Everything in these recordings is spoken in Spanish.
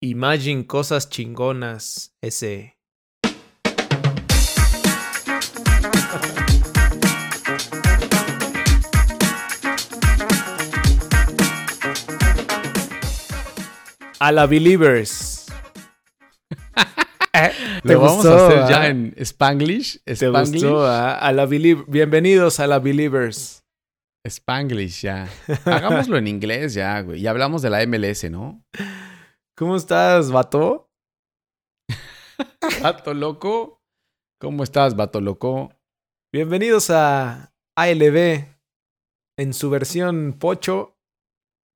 Imagine cosas chingonas. Ese. A la Believers. Eh, Lo vamos a hacer ya ah? en Spanglish. ¿Te gustó? Ah? A la Bienvenidos a la Believers. Spanglish, ya. Hagámoslo en inglés ya, güey. Y hablamos de la MLS, ¿no? ¿Cómo estás, vato? vato loco. ¿Cómo estás, vato loco? Bienvenidos a ALB en su versión pocho.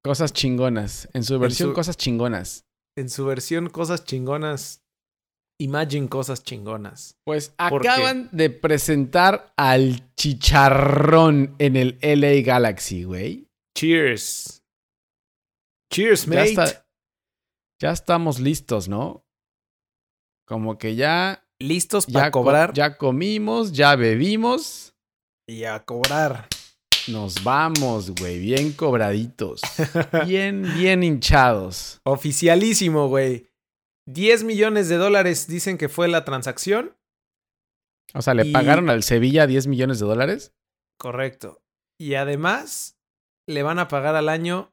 Cosas chingonas. En su versión cosas chingonas. En su versión cosas chingonas Imagine cosas chingonas. Pues acaban de presentar al chicharrón en el LA Galaxy, güey. Cheers. Cheers, mate. Ya, estamos listos, ¿no? Como que ya. Listos para cobrar. ya comimos, ya bebimos. Y a cobrar. Nos vamos, güey. Bien cobraditos. bien, bien hinchados. Oficialísimo, güey. 10 millones de dólares dicen que fue la transacción. O sea, ¿le pagaron al Sevilla 10 millones de dólares? Correcto. Y además, le van a pagar al año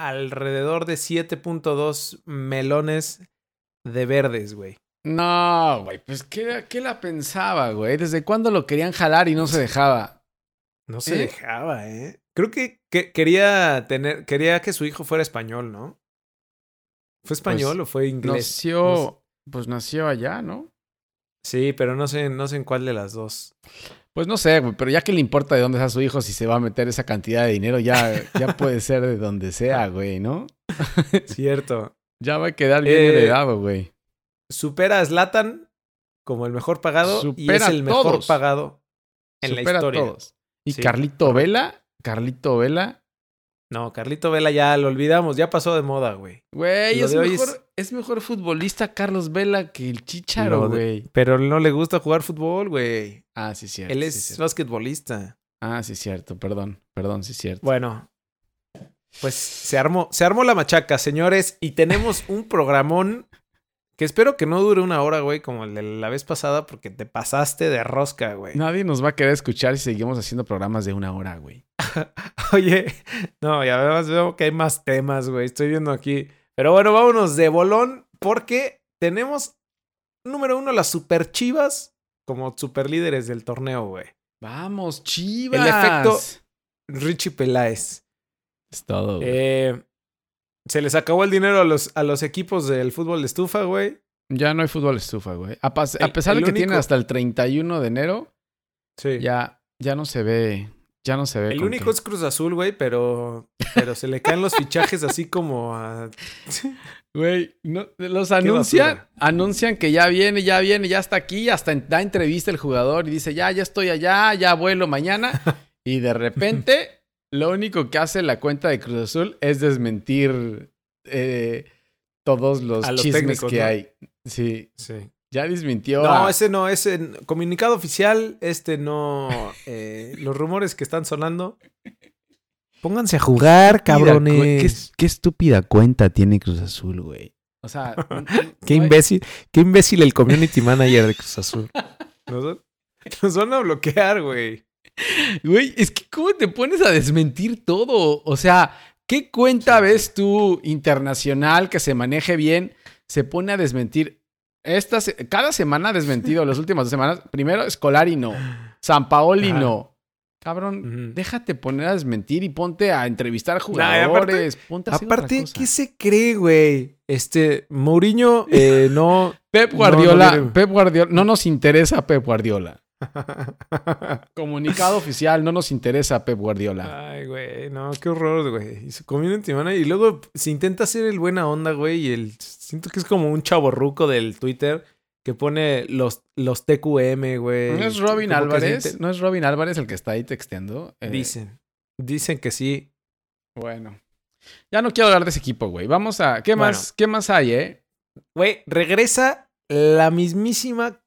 alrededor de 7.2 melones de verdes, güey. No, güey, pues ¿qué, ¿qué, la pensaba, güey? ¿Desde cuándo lo querían jalar y no se dejaba? No se ¿Eh? dejaba, ¿eh? Creo que, que, quería tener, quería que su hijo fuera español, ¿no? ¿Fue español pues, o fue inglés? Nació, pues nació allá, ¿no? Sí, pero no sé, no sé en cuál de las dos. Pues no sé, güey, pero ya que le importa de dónde sea su hijo, si se va a meter esa cantidad de dinero, ya, ya puede ser de donde sea, güey, ¿no? Cierto. ya va a quedar bien eh, heredado, güey. Supera a Zlatan como el mejor pagado y es el mejor pagado en la historia. A todos. Y Carlito Vela, Carlito Vela no, Carlito Vela ya lo olvidamos, ya pasó de moda, güey. Güey, es mejor, es... mejor futbolista Carlos Vela que el Chicharo, güey. Pero no le gusta jugar fútbol, güey. Ah, sí, cierto. Él es basquetbolista. Ah, sí, cierto, perdón, perdón, sí, cierto. Bueno, pues se armó, se armó la machaca, señores, y tenemos un programón que espero que no dure una hora, güey, como el de la vez pasada, porque te pasaste de rosca, güey. Nadie nos va a querer escuchar si seguimos haciendo programas de una hora, güey. Oye, no, ya además veo que hay más temas, güey. Estoy viendo aquí. Pero bueno, vámonos de bolón, porque tenemos, número uno, las super chivas como super líderes del torneo, güey. Vamos, chivas. El efecto Richie Peláez. Es todo. Güey. Eh, se les acabó el dinero a los, a los equipos del fútbol de estufa, güey. Ya no hay fútbol de estufa, güey. A, pesar de que tiene hasta el 31 de enero, sí. ya, ya no se ve. Ya no se ve. El único es Cruz Azul, güey, pero, pero se le caen los fichajes así como a. Güey, no, los anuncian, anuncian que ya viene, ya viene, ya está aquí, hasta da entrevista el jugador y dice, ya, ya estoy allá, ya vuelo mañana. y de repente lo único que hace la cuenta de Cruz Azul es desmentir eh, todos los, chismes que hay. Sí. Sí. Ya desmintió. No, ese no, ese comunicado oficial, este no. Eh, los rumores que están sonando. Pónganse a jugar, cabrones. Qué, estúpida cuenta tiene Cruz Azul, güey. O sea, qué imbécil, qué imbécil el community manager de Cruz Azul. nos van a bloquear, güey. Güey, es que ¿cómo te pones a desmentir todo? O sea, ¿qué cuenta ves tú internacional que se maneje bien se pone a desmentir? Esta, cada semana ha desmentido, las últimas dos semanas. Primero, Scolari no. San Paoli no. Cabrón, déjate poner a desmentir y ponte a entrevistar jugadores. aparte, ¿qué se cree, güey? Este, Mourinho eh, no. Pep Guardiola, Pep Guardiola, no nos interesa Pep Guardiola. Comunicado oficial, no nos interesa Pep Guardiola. Ay, güey, no, qué horror, güey. Y su community Y luego se intenta hacer el buena onda, güey. Y el. Siento que es como un chaborruco del Twitter que pone los, los TQM, güey. ¿No es Robin Álvarez? ¿No es Robin Álvarez el que está ahí texteando? Eh, dicen. Dicen que sí. Bueno. Ya no quiero hablar de ese equipo, güey. Vamos a. ¿Qué más, ¿qué más hay, eh? Güey, regresa la mismísima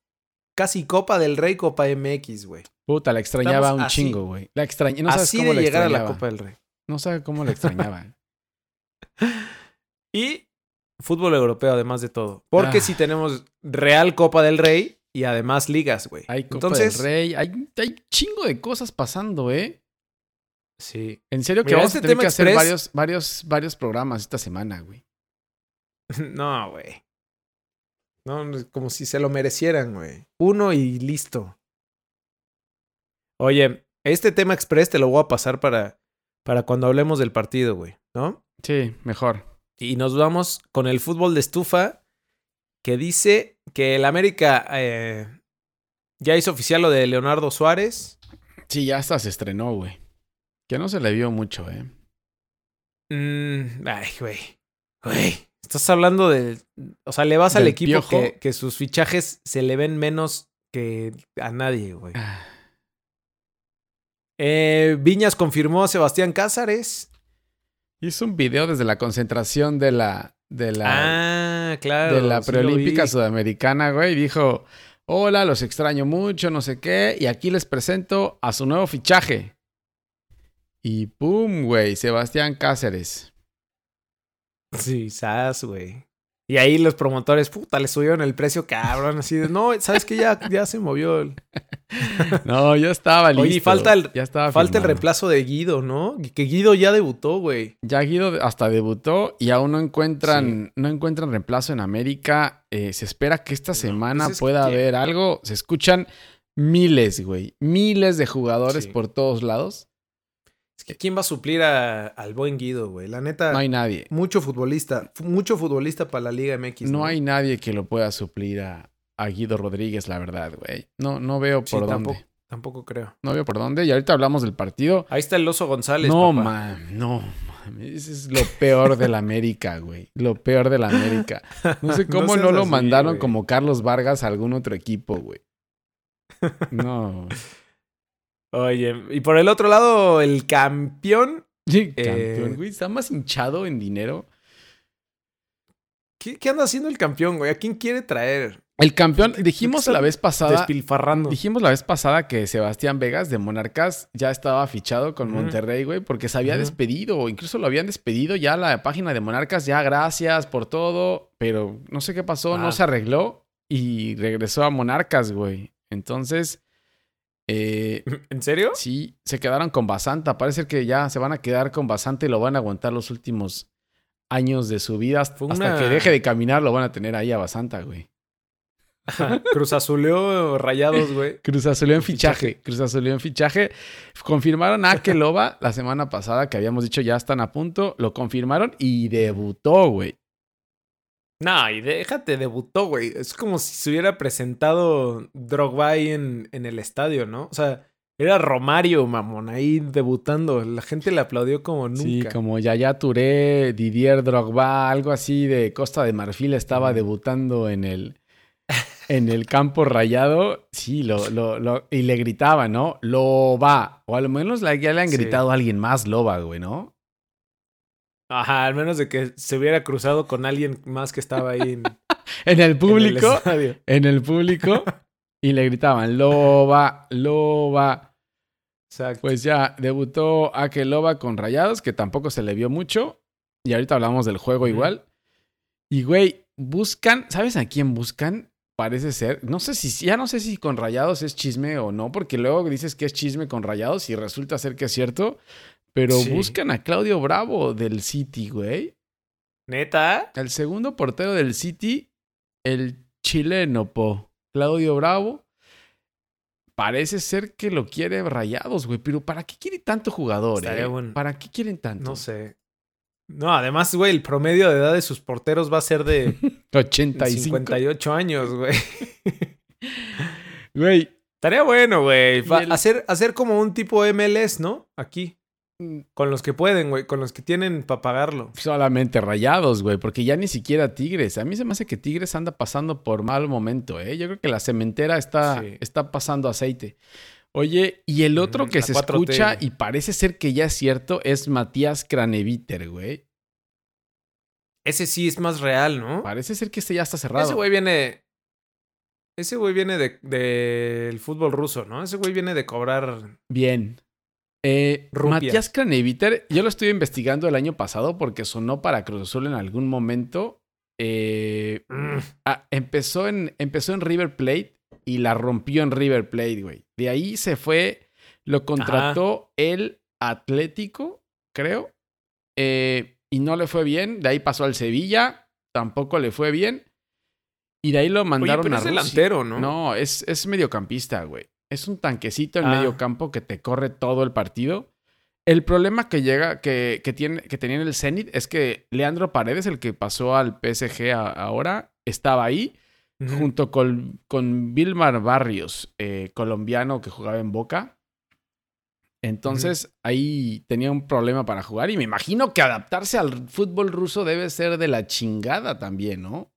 casi Copa del Rey, Copa MX, güey. Puta, la extrañaba un chingo, güey. La extrañaba. No sabes así cómo de llegar a la Copa del Rey. No sabes cómo la extrañaba. y fútbol europeo, además de todo. Porque Ah. si tenemos Real Copa del Rey y además ligas, güey. Hay Copa Entonces, del Rey, hay, hay chingo de cosas pasando, ¿eh? sí. En serio que Mira, vamos este a tener que hacer varios, varios, varios programas esta semana, güey. No, güey. No, como si se lo merecieran, güey. Uno y listo. Oye, este tema express te lo voy a pasar para, para cuando hablemos del partido, güey, ¿no? Sí, mejor. Y nos vamos con el fútbol de estufa que dice que el América eh, ya hizo oficial lo de Leonardo Suárez. Sí, ya hasta se estrenó, güey. Que no se le vio mucho, ¿eh? Mm, ay, güey. Güey. Estás hablando de. O sea, le vas al ¿Del equipo que, que sus fichajes se le ven menos que a nadie, güey. Ah, Eh, Viñas confirmó a Sebastián Cázares. Hizo un video desde la concentración de la, de la, ah, claro. de la sí preolímpica sudamericana, güey. y Dijo, hola, los extraño mucho, no sé qué. Y aquí les presento a su nuevo fichaje. Y pum, güey, Sebastián Cáceres. Sí, sas, güey. Y ahí los promotores, puta, le subieron el precio, cabrón. Así de, no, ¿sabes qué? Ya, ya se movió. el- No, ya estaba listo. Oye, y falta el- ya estaba Falta el reemplazo de Guido, ¿no? Que Guido ya debutó, güey. Ya Guido hasta debutó y aún no encuentran, no encuentran reemplazo en América. Eh, se espera que esta semana pues es que pueda haber algo. Se escuchan miles, güey. Miles de jugadores Sí. por todos lados. Es que ¿quién va a suplir a- al buen Guido, güey? La neta, No hay nadie. mucho futbolista. fu- Mucho futbolista para la Liga MX. No hay nadie que lo pueda suplir a, a Guido Rodríguez, la verdad, güey. No, no veo Sí, por dónde. tampoco, tampoco creo. No veo por dónde. Y ahorita hablamos del partido. Ahí está el Oso González. no, papá. man, no. Ese es lo peor de la América, güey. Lo peor de la América. No sé cómo no, lo así, mandaron güey. como Carlos Vargas a algún otro equipo, güey. No. Oye, y por el otro lado, el campeón. Sí, Eh, campeón, güey. Está más hinchado en dinero. ¿Qué, qué anda haciendo el campeón, güey? ¿A quién quiere traer? El campeón, dijimos la vez pasada. Despilfarrando. Dijimos la vez pasada que Sebastián Vegas de Monarcas ya estaba fichado con. Monterrey, güey, porque se había despedido, o incluso lo habían despedido ya la página de Monarcas, ya gracias por todo, pero no sé qué pasó, no Ah. se arregló y regresó a Monarcas, güey. Entonces, eh, ¿En serio? sí, se quedaron con Basanta. Parece que ya se van a quedar con Basanta y lo van a aguantar los últimos años de su vida. Hasta, que deje de caminar lo van a tener ahí a Basanta, güey. Cruz Azuleó rayados, güey. Cruz Azulió en Fichaje. fichaje. Cruz Azulió en fichaje. Confirmaron a Keloba la semana pasada, que habíamos dicho ya están a punto. Lo confirmaron y debutó, güey. No, y déjate, debutó, güey. Es como si se hubiera presentado Drogba ahí en, en el estadio, ¿no? O sea, era Romario, mamón, ahí debutando. La gente le aplaudió como nunca. Sí, como Yaya Touré, Didier Drogba, algo así de Costa de Marfil estaba debutando en el, en el campo rayado. Sí, lo, lo, lo- y le gritaban, ¿no? Loba. O al menos la- ya le han Sí. gritado a alguien más Loba, güey, ¿no? Ajá, al menos de que se hubiera cruzado con alguien más que estaba ahí en, En el en el público. en el público y le gritaban Loba, Loba. Exacto. Pues ya debutó Loba con Rayados, que tampoco se le vio mucho. Y ahorita hablamos del juego igual. Y güey, buscan, ¿sabes a quién buscan? Parece ser, no sé si, ya no sé si con Rayados es chisme o no, porque luego dices que es chisme con Rayados y resulta ser que es cierto. Pero Sí. buscan a Claudio Bravo del City, güey. ¿Neta? El segundo portero del City, el chileno, po. Claudio Bravo. Parece ser que lo quiere rayados, güey. Pero ¿para qué quiere tanto jugador, Estaría eh? bueno. ¿Para qué quieren tanto? No sé. No, además, güey, el promedio de edad de sus porteros va a ser de 85. 58 años, güey. Güey. Estaría bueno, güey. El- Hacer, hacer como un tipo MLS, ¿no? Aquí. Mm, Con los que pueden, güey. Con los que tienen para pagarlo. Solamente rayados, güey. Porque ya ni siquiera Tigres. A mí se me hace que Tigres anda pasando por mal momento, ¿eh? Yo creo que la cementera está, Sí. está pasando aceite. Oye, y el otro Ujú, que se 4T, escucha y parece ser que ya es cierto es Matías Craneviter, güey. Ese sí es más real, ¿no? Parece ser que este ya está cerrado. Ese güey viene. Ese güey viene del de, del fútbol ruso, ¿no? Ese güey viene de cobrar. Bien. Eh. Matías Craneviter, yo lo estuve investigando el año pasado porque sonó para Cruz Azul en algún momento eh, Mm. ah, empezó, en, empezó en River Plate y la rompió en River Plate, güey. De ahí se fue, lo contrató el Atlético, creo, eh, y no le fue bien. De ahí pasó al Sevilla, tampoco le fue bien. Y de ahí lo Oye, mandaron pero a es Rusia. delantero, ¿no? No, es, es mediocampista, güey. Es un tanquecito en Ah. medio campo que te corre todo el partido. El problema que llega, que, que tiene, que tenía en el Zenit es que Leandro Paredes, el que pasó al PSG a- ahora, estaba ahí junto con, con Vilmar Barrios, eh, colombiano que jugaba en Boca. Entonces ahí tenía un problema para jugar y me imagino que adaptarse al fútbol ruso debe ser de la chingada también, ¿no?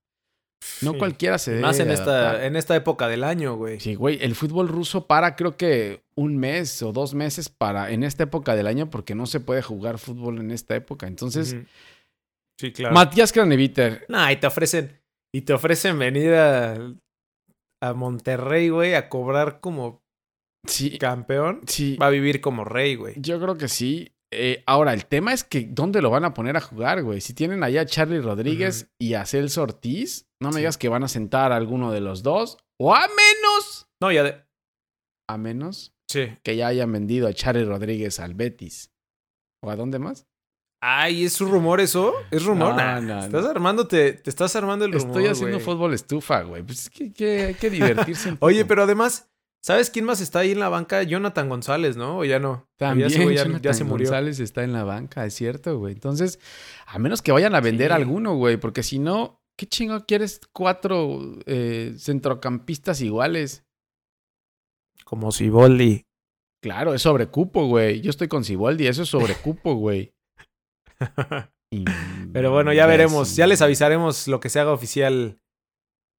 No Sí. cualquiera se debe Más en de esta, en esta época del año, güey. Sí, güey, el fútbol ruso para creo que un mes o dos meses para en esta época del año porque no se puede jugar fútbol en esta época. Entonces. Sí, claro. Matías Craneviter, Nah, y te ofrecen, y te ofrecen venir a, a Monterrey, güey, a cobrar como sí, campeón. sí, Va a vivir como rey, güey. yo creo que sí. Eh, ahora, el tema es que ¿dónde lo van a poner a jugar, güey? Si tienen allá a Charlie Rodríguez y a Celso Ortiz, no me Sí. digas que van a sentar a alguno de los dos, o a menos, No, ya de... a menos Sí. que ya hayan vendido a Charlie Rodríguez al Betis. ¿O a dónde más? Ay, ¿es un rumor eso? ¿Es rumor? No, Nah, no, estás no. armándote, te estás armando el rumor, Estoy haciendo fútbol estufa, güey. Pues es que, que hay que divertirse. Oye, pero además, ¿sabes quién más está ahí en la banca? Jonathan González, ¿no? O ya no. Ya También ya, Jonathan ya se murió. González está en la banca, es cierto, güey. Entonces, a menos que vayan a vender Sí. alguno, güey, porque si no, ¿qué chingo quieres cuatro eh, centrocampistas iguales? Como Siboldi. Claro, es sobrecupo, güey. Yo estoy con Siboldi, eso es sobrecupo, güey. Pero bueno, ya veremos. Ya les avisaremos lo que se haga oficial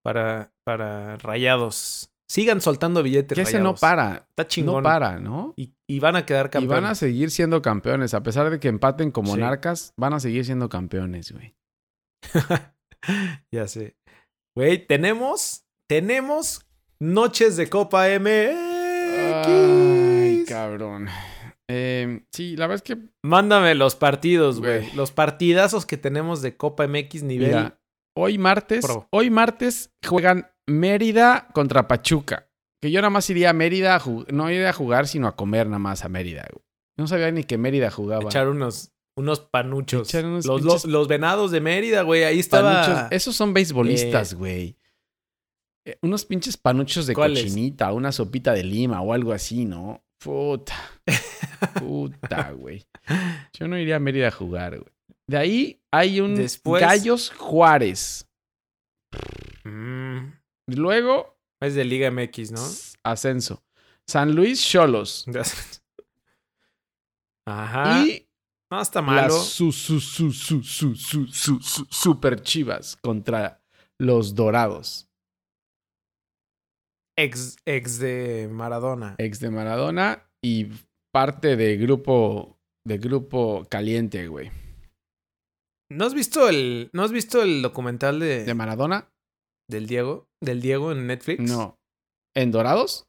para, para rayados. Sigan soltando billetes. Que ese no para, Está chingón. no para, ¿no? Y, y van a quedar Y campeones. van a seguir siendo campeones, a pesar de que empaten como Sí. monarcas, van a seguir siendo campeones, güey. ya sé. Güey, tenemos, tenemos noches de Copa MX. Ay, cabrón. Eh, sí, la verdad es que Mándame los partidos, güey. Güey. Los partidazos que tenemos de Copa MX nivel. Mira, hoy martes, pro. hoy martes juegan Mérida contra Pachuca. Que yo nada más iría a Mérida, no iría a jugar, sino a comer nada más a Mérida. güey. No sabía ni que Mérida jugaba. Echar unos, unos panuchos. Echar unos los, los, los venados de Mérida, güey. Ahí estaba. Panuchos. Esos son beisbolistas, güey. Eh, unos pinches panuchos de cochinita, una sopita de lima o algo así, ¿no? Puta. Puta, güey. Yo no iría a Mérida a jugar, güey. De ahí hay un Después- Gallos Juárez. Mm, Luego es de Liga MX, ¿no? Ascenso. San Luis Cholos. Ajá. Y no está malo. las su, su, su, su, su, su, su, su- super chivas contra los dorados. Ex, ex de Maradona. Ex de Maradona y parte de grupo de grupo caliente, güey. ¿No has visto el, ¿no has visto el documental de, ¿De Maradona? Del Diego? Del Diego en Netflix. No. ¿En dorados?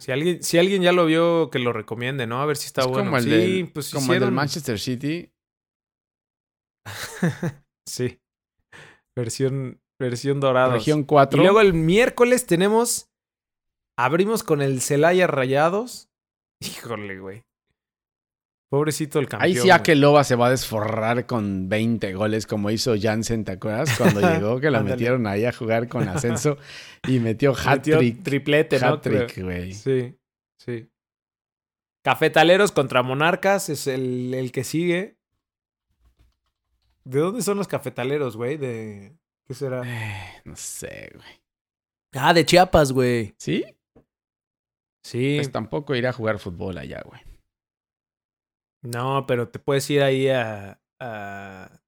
Si alguien, si alguien ya lo vio, que lo recomiende, ¿no? A ver si está es bueno. como el sí, del, pues como el del Manchester City. sí. Versión, versión dorada. Región 4. Y luego el miércoles tenemos. Abrimos con el Celaya Rayados. Híjole, güey. Pobrecito el campeón. Ahí sí. Akeloba se va a desforrar con 20 goles como hizo Jansen, ¿te acuerdas? Cuando llegó que lo Ándale. metieron ahí a jugar con ascenso y metió hat-trick. Triplete, ¿no? Hat-trick, güey. Sí, sí. Cafetaleros contra Monarcas es el, el que sigue. ¿De dónde son los cafetaleros, güey? De. ¿Qué será? Eh, no sé, güey. Ah, de Chiapas, güey. ¿Sí? Sí. Pues tampoco ir a jugar fútbol allá, güey. No, pero te puedes ir ahí a. a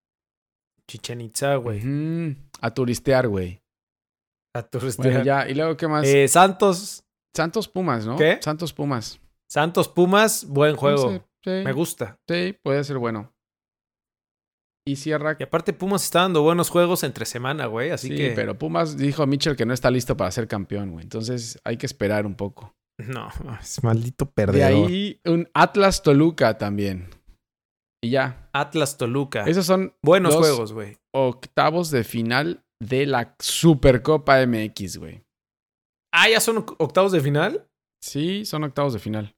Chichen Itza, güey. A turistear, güey. A turistear. Bueno, ya. ¿Y luego qué más? Eh, Santos. Santos Pumas, ¿no? ¿Qué? Santos Pumas. Santos Pumas, buen juego. No sé, sí, Me gusta. sí, puede ser bueno. Y cierra. Y aparte, Pumas está dando buenos juegos entre semana, güey. Así sí, que. pero Pumas dijo a Mitchell que no está listo para ser campeón, güey. Entonces hay que esperar un poco. No, es maldito De perdedor. ahí un Atlas Toluca también. Y ya. Atlas Toluca. Esos son Buenos los juegos, güey. octavos de final de la Supercopa MX, güey. Ah, ya son octavos de final. Sí, son octavos de final.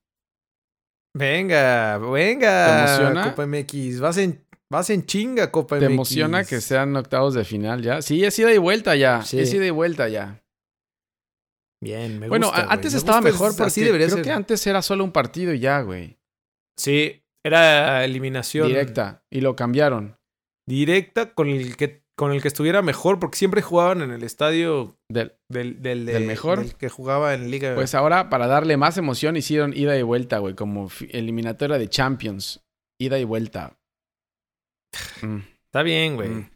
Venga, venga. ¿Te emociona? Copa MX. Vas en, vas en chinga, Copa ¿Te MX. emociona que sean octavos de final ya? Sí, es ida y vuelta ya. Sí. Es ida y vuelta ya. Bien, me bueno, gusta, güey. antes Me estaba gusta, mejor es- porque así debería creo ser. que antes era solo un partido y ya, güey. Sí, era eliminación Directa. Y lo cambiaron. directa con el que con el que estuviera mejor, porque siempre jugaban en el estadio Del- del, del, ¿Del mejor? del que jugaba en Liga. Pues ahora, para darle más emoción, hicieron ida y vuelta, güey. Como eliminatoria de Champions. Ida y vuelta. Mm, Está bien, güey. Mm.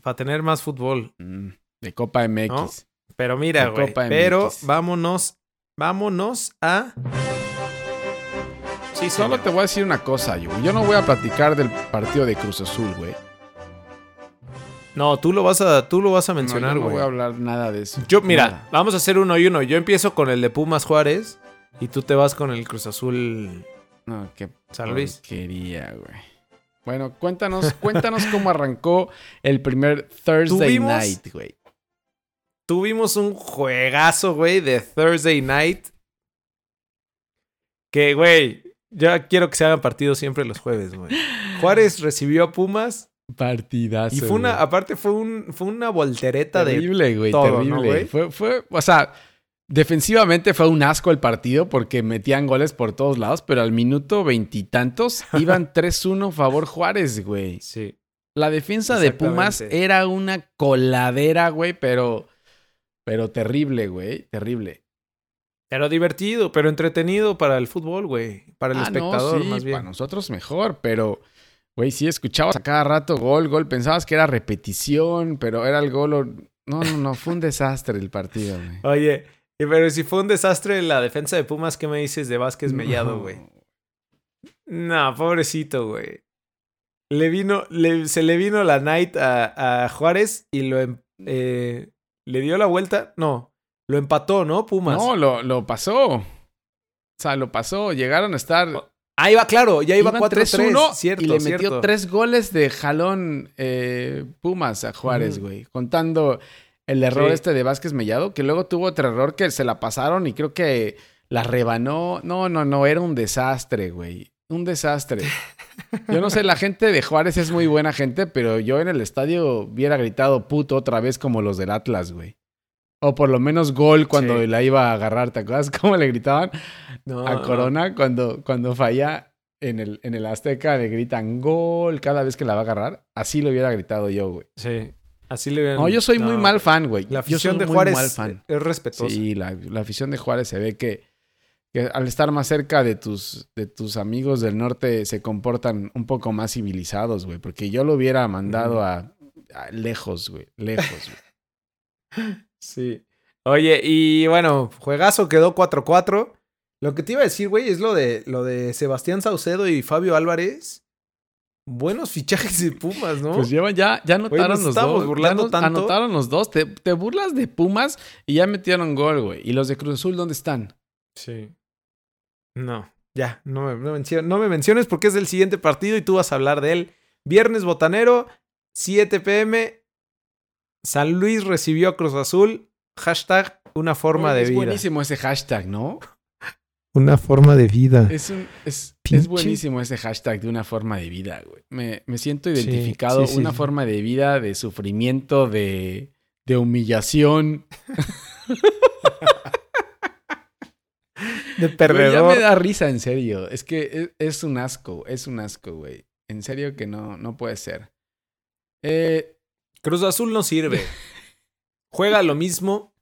Para tener más fútbol. mm, de Copa MX. ¿No? Pero mira, güey. Pero MX. vámonos, vámonos a. Sí, Solo te voy a decir una cosa, yo. Yo no voy a platicar del partido de Cruz Azul, güey. No, tú lo vas a, tú lo vas a mencionar, yo no güey. voy a hablar nada de eso. Yo, mira, Nada. vamos a hacer uno y uno. Yo empiezo con el de Pumas Juárez y tú te vas con el Cruz Azul No, qué San Luis. porquería, güey. Bueno, cuéntanos, cuéntanos cómo arrancó el primer Thursday Tuvimos- night, güey. Tuvimos un juegazo, güey, de Thursday Night. Que, güey, ya quiero que se hagan partidos siempre los jueves, güey. Juárez recibió a Pumas Partidazo. y fue una, güey. aparte fue, un, fue una voltereta de... terrible, güey, todo, ¿no, terrible. güey? fue, fue, o sea, defensivamente fue un asco el partido porque metían goles por todos lados, pero al minuto veintitantos iban 3-1 favor Juárez, güey. Sí. La defensa de Pumas era una coladera, güey, pero, pero terrible, güey, terrible. Pero divertido, pero entretenido para el fútbol, güey. Para el Ah, no, espectador, sí, más bien. Para nosotros mejor, pero, güey, sí escuchabas a cada rato gol, gol. Pensabas que era repetición, pero era el gol. o- No, no, no, fue un desastre el partido, güey. Oye, pero si fue un desastre la defensa de Pumas, ¿qué me dices de Vázquez Mellado, güey? No, pobrecito, güey. Le vino, le- se le vino la night a, a Juárez y lo em- eh, le dio la vuelta. No, lo empató, ¿no? Pumas. No, lo, lo pasó. O sea, lo pasó. Llegaron a estar. Ah, iba claro, ya iba iban 4-3. 3-1 Cierto, y le cierto. metió tres goles de jalón eh, Pumas a Juárez, güey. Contando el error Sí. este de Vázquez Mellado, que luego tuvo otro error que se la pasaron y creo que la rebanó. No, no, no, era un desastre, güey. Un desastre. Yo no sé, la gente de Juárez es muy buena gente, pero yo en el estadio hubiera gritado puto otra vez como los del Atlas, güey. O por lo menos gol cuando Sí. la iba a agarrar, ¿te acuerdas cómo le gritaban? No, a. Corona cuando, cuando falla en el, en el Azteca le gritan gol cada vez que la va a agarrar. Así lo hubiera gritado yo, güey. Sí, así le ven. No, yo soy muy mal fan, güey. La Yo soy afición de muy Juárez mal fan. es respetuosa. Sí, la, la afición de Juárez se ve que, que al estar más cerca de tus, de tus amigos del norte se comportan un poco más civilizados, güey. Porque yo lo hubiera mandado a, a lejos, güey. Lejos, güey. Sí. Oye, y bueno, juegazo quedó 4-4. Lo que te iba a decir, güey, es lo de, lo de Sebastián Saucedo y Fabio Álvarez. Buenos fichajes de Pumas, ¿no? Pues llevan ya, ya anotaron los dos. burlando ya tanto. Anotaron los dos. Te, te burlas de Pumas y ya metieron gol, güey. ¿Y los de Cruz Azul dónde están? Sí. No, ya, no me, no, mencio- no me menciones porque es del siguiente partido y tú vas a hablar de él. Viernes Botanero, 7 pm. San Luis recibió a Cruz Azul. Hashtag una forma de es vida. buenísimo ese hashtag, ¿no? Una forma de vida. Es, un- es, es buenísimo ese hashtag de una forma de vida, güey. Me, me siento identificado. sí, sí, una forma de vida de sufrimiento, de, de humillación. De Güey, ya perdedor. me da risa, en serio. Es que es, es un asco, es un asco, güey. En serio que no, no puede ser. Eh, Cruz Azul no sirve. Juega lo mismo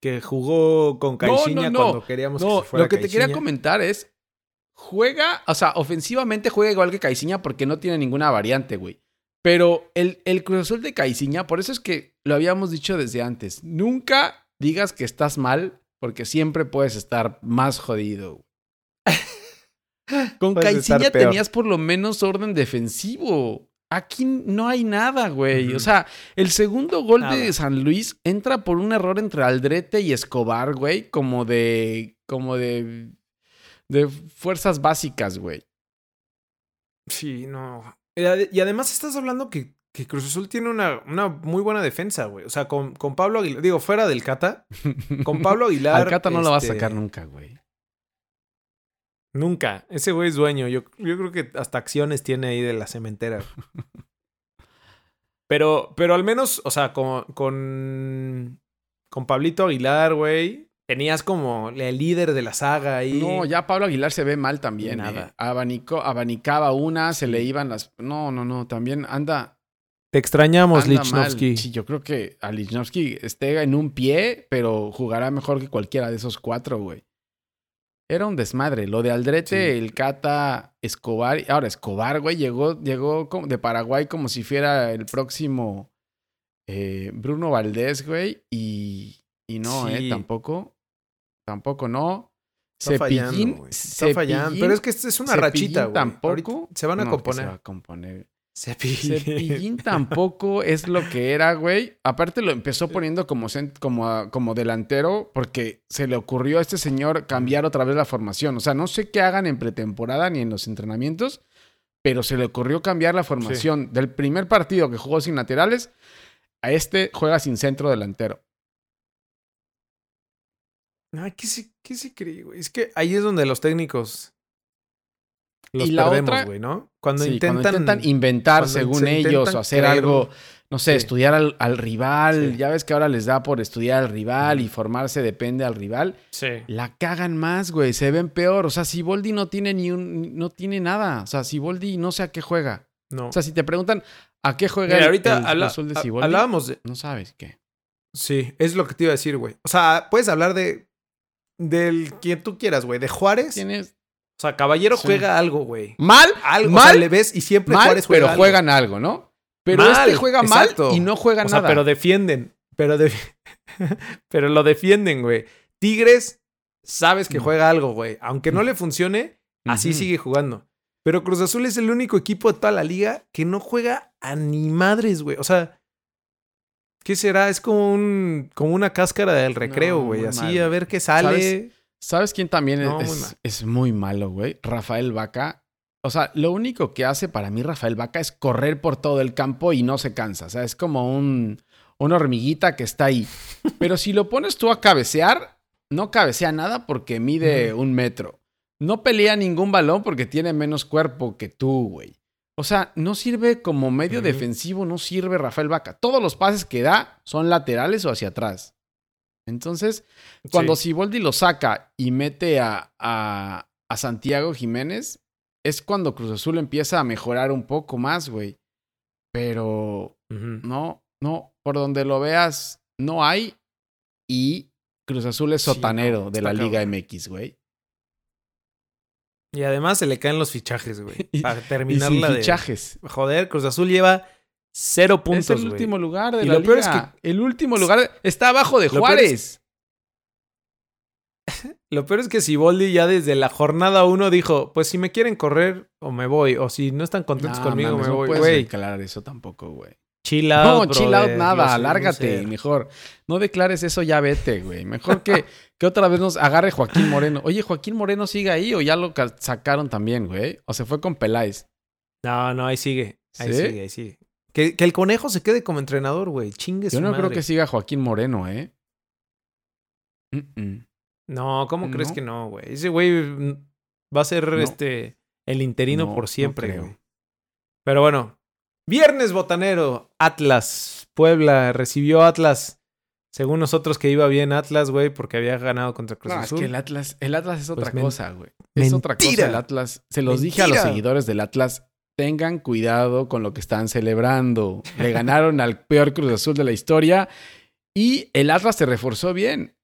que jugó con Caixinha no. cuando queríamos no, que se fuera lo que te quería comentar es, juega, o sea, ofensivamente juega igual que Caiciña porque no tiene ninguna variante, güey. Pero el, el Cruz Azul de Caiciña, por eso es que lo habíamos dicho desde antes, nunca digas que estás mal porque siempre puedes estar más jodido. Con peor. tenías por lo menos orden defensivo. Aquí no hay nada, güey. O sea, el segundo gol de. San Luis entra por un error entre Aldrete y Escobar, güey, como de como de de fuerzas básicas, güey. Sí, no. Y además estás hablando que, que Cruz Azul tiene una, una muy buena defensa, güey. O sea, con, con Pablo Aguilar, digo, fuera del Cata, con Pablo Aguilar. Al Cata no lo va a este, sacar nunca, güey. Nunca. Ese güey es dueño. Yo, yo creo que hasta acciones tiene ahí de la cementera. Pero, pero al menos, o sea, con, con, con Pablito Aguilar, güey, tenías como el líder de la saga ahí. No, ya Pablo Aguilar se ve mal también. Nada. eh. Abanicó, abanicaba una, se le iban las. No, no, no. También anda. Te extrañamos. Lichnowsky. Sí, yo creo que a Lichnowsky esté en un pie, pero jugará mejor que cualquiera de esos cuatro, güey. Era un desmadre. Lo de Aldrete, Sí. el Cata, Escobar. Ahora, Escobar, güey, llegó, llegó como- de Paraguay como si fuera el próximo eh, Bruno Valdés, güey. Y, y no, Sí. eh, tampoco. Tampoco no. Está fallando, Cepillín, güey. Está fallando. Pero es que esta es una Cepillín rachita, güey. tampoco. Ahorita Se van a No, componer. Se va a componer. Cepillín. Cepillín tampoco es lo que era, güey. Aparte lo empezó poniendo como, como, como delantero porque se le ocurrió a este señor cambiar otra vez la formación. O sea, no sé qué hagan en pretemporada ni en los entrenamientos, pero se le ocurrió cambiar la formación del primer partido que jugó sin laterales a este juega sin centro delantero. ¿qué se, qué se cree, güey? Es que ahí es donde los técnicos los Y la perdemos, otra- güey, ¿no? Cuando Sí, intentan... cuando intentan inventar cuando según se ellos intentan o hacer creer- algo, no sé, Sí. estudiar al, al rival. Sí. Ya ves que ahora les da por estudiar al rival y formarse depende al rival. Sí. La cagan más, güey. Se ven peor. O sea, Siboldi no tiene ni un. No tiene nada. O sea, Siboldi no sé a qué juega. No. O sea, si te preguntan a qué juega Mira, el, ahorita el habla- Azul de Siboldi, hablábamos de... no sabes qué. Sí, es lo que te iba a decir, güey. O sea, puedes hablar de... Del quien tú quieras, güey. De Juárez. Tienes. O sea, Caballero Sí. juega algo, güey. Mal, Algo, mal, o sea, le ves y siempre mal, Juárez juega pero algo. juegan algo, ¿no? Pero Mal, este juega exacto. mal y no juega O sea, nada. pero defienden. Pero, de- pero lo defienden, güey. Tigres, sabes que Mm. juega algo, güey. Aunque no le funcione, así sigue jugando. Pero Cruz Azul es el único equipo de toda la liga que no juega a ni madres, güey. O sea, ¿qué será? Es como un como una cáscara del recreo, güey. Así a ver qué sale. ¿Sabes? ¿Sabes quién también No, es, muy mal. es muy malo, güey? Rafael Vaca. O sea, lo único que hace para mí Rafael Vaca es correr por todo el campo y no se cansa. O sea, es como un, una hormiguita que está ahí. Pero si lo pones tú a cabecear, no cabecea nada porque mide un metro. No pelea ningún balón porque tiene menos cuerpo que tú, güey. O sea, no sirve como medio defensivo, no sirve Rafael Vaca. Todos los pases que da son laterales o hacia atrás. Entonces, cuando Sí. Siboldi lo saca y mete a, a, a Santiago Jiménez, es cuando Cruz Azul empieza a mejorar un poco más, güey. Pero no, no, por donde lo veas, no hay. Y Cruz Azul es Sí, sotanero no, de la Liga cabrón. MX, güey. Y además se le caen los fichajes, güey. Y- Para Y terminar sin la de... fichajes. Joder, Cruz Azul lleva cero es puntos, el güey. último lugar de Y la lo peor es liga. El último lugar está abajo de Lo peor es- Juárez. Lo peor es que Siboldi ya desde la jornada uno dijo, pues si me quieren correr o me voy, o si no están contentos No, conmigo mames, me no voy, puedes güey. declarar eso tampoco, güey. Chill out, No, chill out nada, yo sé, lárgate, no sé. mejor. No declares eso, ya vete, güey. Mejor que, que otra vez nos agarre Joaquín Moreno. Oye, ¿Joaquín Moreno sigue ahí o ya lo ca- sacaron también, güey? O se fue con Peláez. No, no, ahí sigue. Ahí ¿Sí? sigue, ahí sigue. Que, que el conejo se quede como entrenador, güey. Chingue Yo no creo que siga Joaquín Moreno, ¿eh? No, ¿cómo crees que no, güey? Ese güey mm, va a ser No. este el interino No, por siempre, güey. Pero bueno, viernes botanero, Atlas, Puebla recibió Atlas. Según nosotros que iba bien Atlas, güey, porque había ganado contra Cruz No, es Azul. que el Atlas, el Atlas es otra Pues men- cosa, güey. Es otra cosa el Atlas. Se los dije a los seguidores del Atlas. Tengan cuidado con lo que están celebrando. Le ganaron al peor Cruz Azul de la historia y el Atlas se reforzó bien.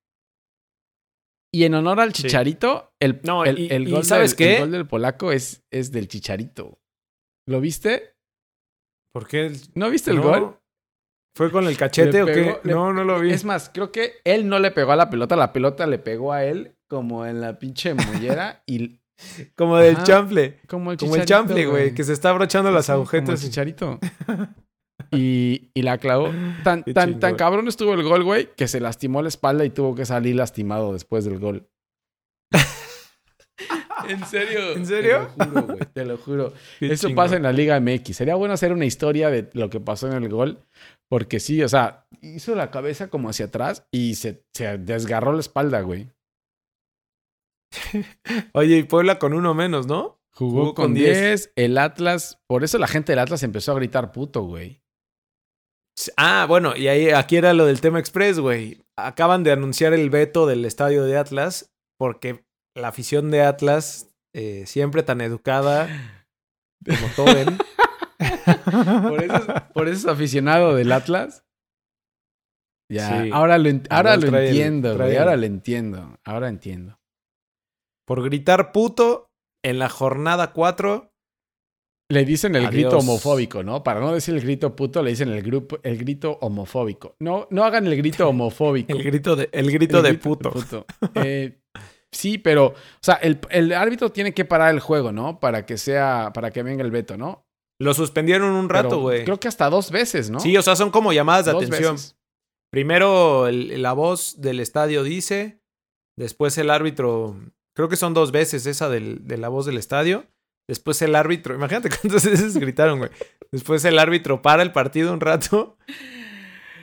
Y en honor al Sí. Chicharito, el, No, el, y- el gol, ¿sabes del, qué? el gol del polaco es, es del Chicharito. ¿Lo viste? ¿Por qué? el- ¿No viste el no? gol? ¿Fue con el cachete o qué? le- no, no lo vi. Es más, creo que él no le pegó a la pelota, la pelota le pegó a él como en la pinche mollera y Como del Ajá. chanfle. como el Como el chanfle, güey, que se está abrochando las Sí, como el agujetas. chicharito. Y, y la clavó. Tan, tan, tan cabrón estuvo el gol, güey, que se lastimó la espalda y tuvo que salir lastimado después del gol. En serio. ¿En serio? Te lo juro, güey. Te lo juro. Qué Eso chingón. pasa en la Liga MX. Sería bueno hacer una historia de lo que pasó en el gol. Porque sí, o sea, hizo la cabeza como hacia atrás y se, se desgarró la espalda, güey. Oye, y Puebla con uno menos, ¿no? Jugó, Jugó con con 10. El Atlas. Por eso la gente del Atlas empezó a gritar puto, güey. Ah, bueno, y ahí aquí era lo del tema express, güey. Acaban de anunciar el veto del estadio de Atlas porque la afición de Atlas, eh, siempre tan educada como Toben, Por eso, es- por eso es aficionado del Atlas. Ya, Sí. ahora lo, ent- ahora lo el- entiendo, güey. Ahora lo entiendo. Ahora entiendo. Por gritar puto en la jornada 4. Le dicen el grito homofóbico, ¿no? Para no decir el grito puto, le dicen el, grupo, el grito homofóbico. No, no hagan el grito homofóbico. El grito de, el grito El de puto. Eh, sí, pero, o sea, el, el árbitro tiene que parar el juego, ¿no? Para que sea, para que venga el veto, ¿no? Lo suspendieron un rato, güey. Creo que hasta dos veces, ¿no? Sí, o sea, son como llamadas de Dos atención. veces. Primero el- la voz del estadio dice, después el árbitro, creo que son dos veces esa del- de la voz del estadio, después el árbitro, imagínate cuántas veces gritaron, güey. Después el árbitro para el partido un rato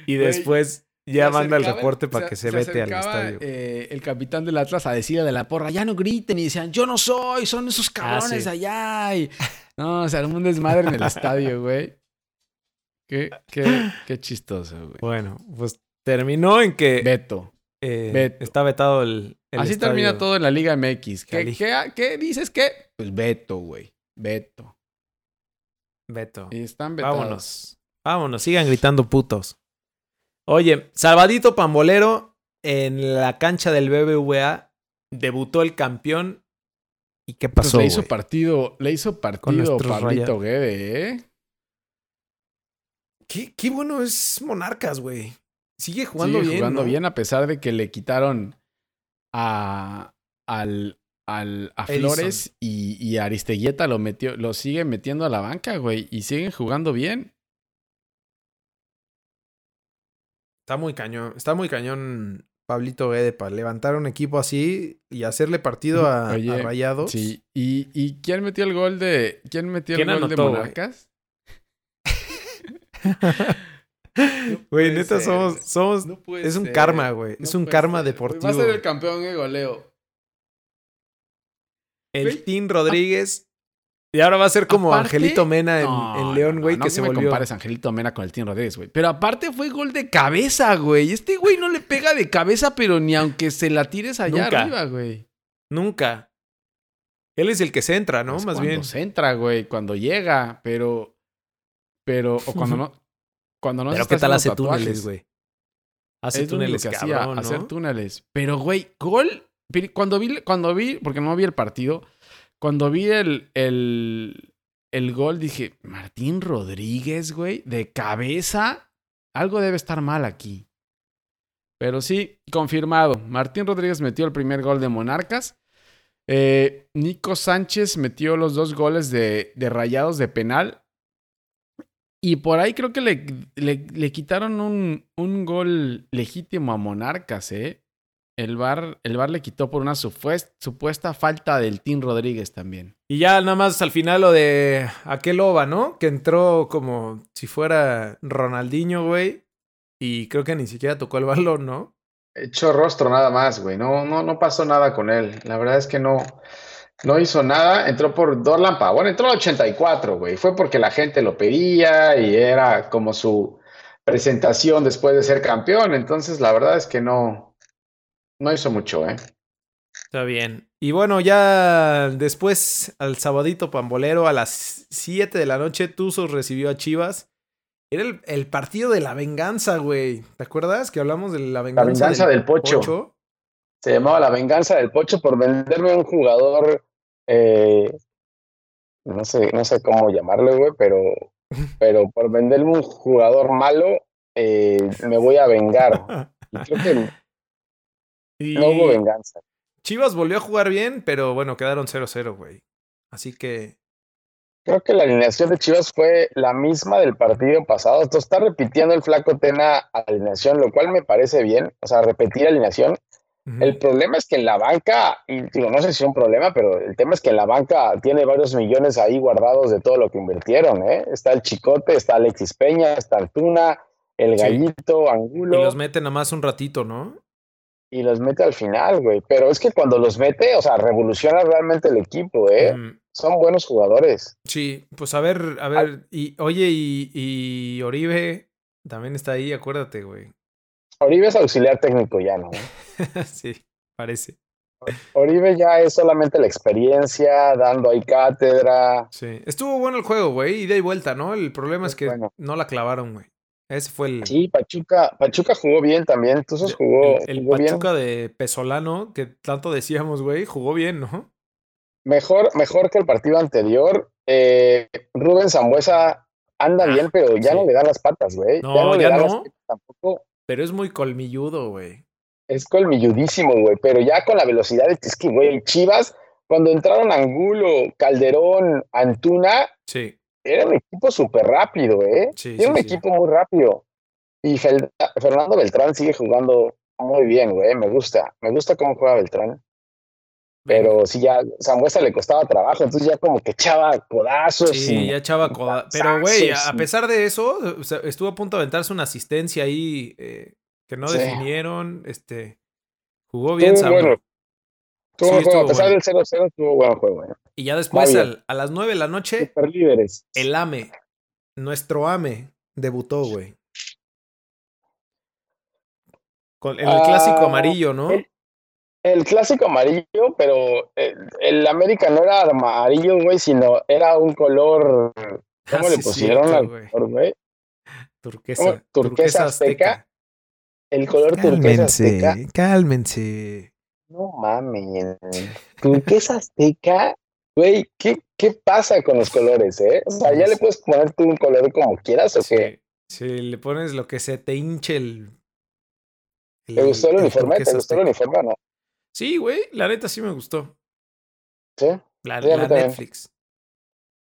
y Güey, después ya manda el reporte para que se, vete al estadio. eh, el capitán del Atlas a decirle de la porra, ya no griten y decían, yo no soy, son esos cabrones Ah, sí. de allá. Y, no, o sea, un desmadre en el estadio, güey. Qué, qué, qué chistoso, güey. Bueno, pues terminó en que Beto. Eh, Beto. está vetado el, el Así estadio. termina todo en la Liga MX. ¿Qué, qué, qué dices qué? Pues Beto, güey. Beto. Beto. Y están vetados. Vámonos. Vámonos, sigan gritando putos. Oye, Salvadito Pambolero en la cancha del BBVA debutó el campeón. ¿Y qué Pues pasó? le hizo partido, le hizo partido Pablito. Guede, ¿eh? ¿Qué, qué bueno es Monarcas, güey. Sigue jugando Sigue bien. jugando ¿no? bien a pesar de que le quitaron a, al, al- a Edison. Flores y, y Aristeguieta lo metió, lo sigue metiendo a la banca, güey, y siguen jugando bien. Está muy cañón. Está muy cañón Pablito Guede para levantar un equipo así y hacerle partido a, Oye, a Rayados. Sí. ¿Y, y quién metió el gol de quién metió el ¿Quién gol de anotó? Monarcas? Güey, puede neta, ser, somos, somos. No es un ser, karma, güey. no es un karma ser. deportivo. Va a ser el campeón de goleo. El Team Rodríguez. Y ahora va a ser como aparte- Angelito Mena en, No, en León, no, güey, no, que no se me volvió. compares Angelito Mena con el Team Rodríguez, güey. Pero aparte fue gol de cabeza, güey. Este güey no le pega de cabeza, pero ni aunque se la tires allá Nunca. arriba, güey. Nunca. Él es el que se entra, ¿no? Más cuando bien. se entra, güey, cuando llega, pero. Pero. O cuando no. Cuando no Pero ¿qué tal hace tatuajes. túneles, güey? Hace Es túneles, que hacía, cabrón, ¿no? hacer túneles. Pero, güey, gol. Cuando vi, cuando vi, porque no vi el partido, cuando vi el, el, el gol, dije, Martín Rodríguez, güey, de cabeza, algo debe estar mal aquí. Pero sí, confirmado. Martín Rodríguez metió el primer gol de Monarcas. Eh, Nico Sánchez metió los dos goles de, de rayados de penal. Y por ahí creo que le, le, le quitaron un, un gol legítimo a Monarcas, ¿eh? El VAR, el VAR le quitó por una supuest- supuesta falta del Team Rodríguez también. Y ya nada más al final lo de aquel Ova, ¿no? Que entró como si fuera Ronaldinho, güey. Y creo que ni siquiera tocó el balón, ¿no? Hecho rostro nada más, güey. No, no, no pasó nada con él. La verdad es que no, no hizo nada. Entró por Dorlan Pavón. Entró al 84, güey. Fue porque la gente lo pedía y era como su presentación después de ser campeón. Entonces, la verdad es que no, no hizo mucho, ¿eh? Está bien. Y bueno, ya después al sabadito pambolero a las 7 de la noche, Tuzos recibió a Chivas. Era el, el partido de la venganza, güey. ¿Te acuerdas que hablamos de la venganza, venganza del Pocho. Se llamaba La Venganza del Pocho por venderme un jugador, eh, no sé, no sé cómo llamarle, güey, pero, pero por venderme un jugador malo, eh, me voy a vengar. Y creo que Y no hubo venganza. Chivas volvió a jugar bien, pero bueno, quedaron 0-0, güey. Así que Creo que la alineación de Chivas fue la misma del partido pasado. Entonces está repitiendo el flaco Tena alineación, lo cual me parece bien. O sea, repetir alineación. El problema es que en la banca, y digo, no sé si es un problema, pero el tema es que en la banca tiene varios millones ahí guardados de todo lo que invirtieron, ¿eh? Está el Chicote, está Alexis Peña, está Antuna, el Sí. Gallito, Y Angulo, los meten nada más un ratito, ¿no? y los mete al final, güey. Pero es que cuando los mete, o sea, revoluciona realmente el equipo, ¿eh? Mm, Son buenos jugadores. Sí, pues a ver, a ver. Y oye, y, y Oribe también está ahí, acuérdate, güey. Oribe es auxiliar técnico ya, ¿no? sí, parece. Oribe ya es solamente la experiencia, dando ahí cátedra. Sí. Estuvo bueno el juego, güey, ida y vuelta, ¿no? El problema es Muy que bueno. no la clavaron, güey. Ese fue el, Sí, Pachuca, Pachuca jugó bien también. El- jugó, el, el jugó bien. Pachuca de Pesolano, que tanto decíamos, güey, jugó bien, ¿no? Mejor, mejor que el partido anterior. Eh, Rubén Zambuesa anda Ah, bien, pero ya sí. no le dan las patas, güey. No, le ya dan no. las patas tampoco. Pero es muy colmilludo, güey. Es colmilludísimo, güey. Pero ya con la velocidad, de- es que, güey, Chivas, cuando entraron Angulo, Calderón, Antuna, Sí, era un equipo súper rápido, ¿eh? Sí, Era un sí, equipo muy rápido. Y Fel- Fernando Beltrán sigue jugando muy bien, güey. Me gusta. Me gusta cómo juega Beltrán. Pero sí, ya Zambuesa le costaba trabajo, entonces ya como que echaba codazos. Sí, y- ya echaba coda. Pero, güey, a, pesar de eso, o sea, estuvo a punto de aventarse una asistencia ahí eh, que no Sí. definieron. Este, jugó bien Estuvo Samuel. bueno. Sí, juego. estuvo A pesar bueno. del 0-0, tuvo buen juego. ¿eh? Y ya después, al- a las 9 de la noche, Super líderes. el AME, nuestro AME, debutó, güey. Con, en el Ah, clásico amarillo, ¿no? el- El clásico amarillo, pero el, el América no era amarillo, güey, sino era un color. ¿Cómo Ah, le sí, pusieron cierto, al güey. color, güey? Turquesa, ¿cómo? Turquesa azteca. El color turquesa azteca. cálmense. No mames. Turquesa azteca. Güey, ¿qué, ¿qué pasa con los colores, eh? O sea, ya le puedes poner tú un color como quieras o qué. Sí, si le pones lo que se te hinche el. ¿Te gustó el, uniforme? ¿Te turquesa gustó el uniforme o no? Sí, güey, la neta sí me gustó. Sí, La, Sí, la. Netflix.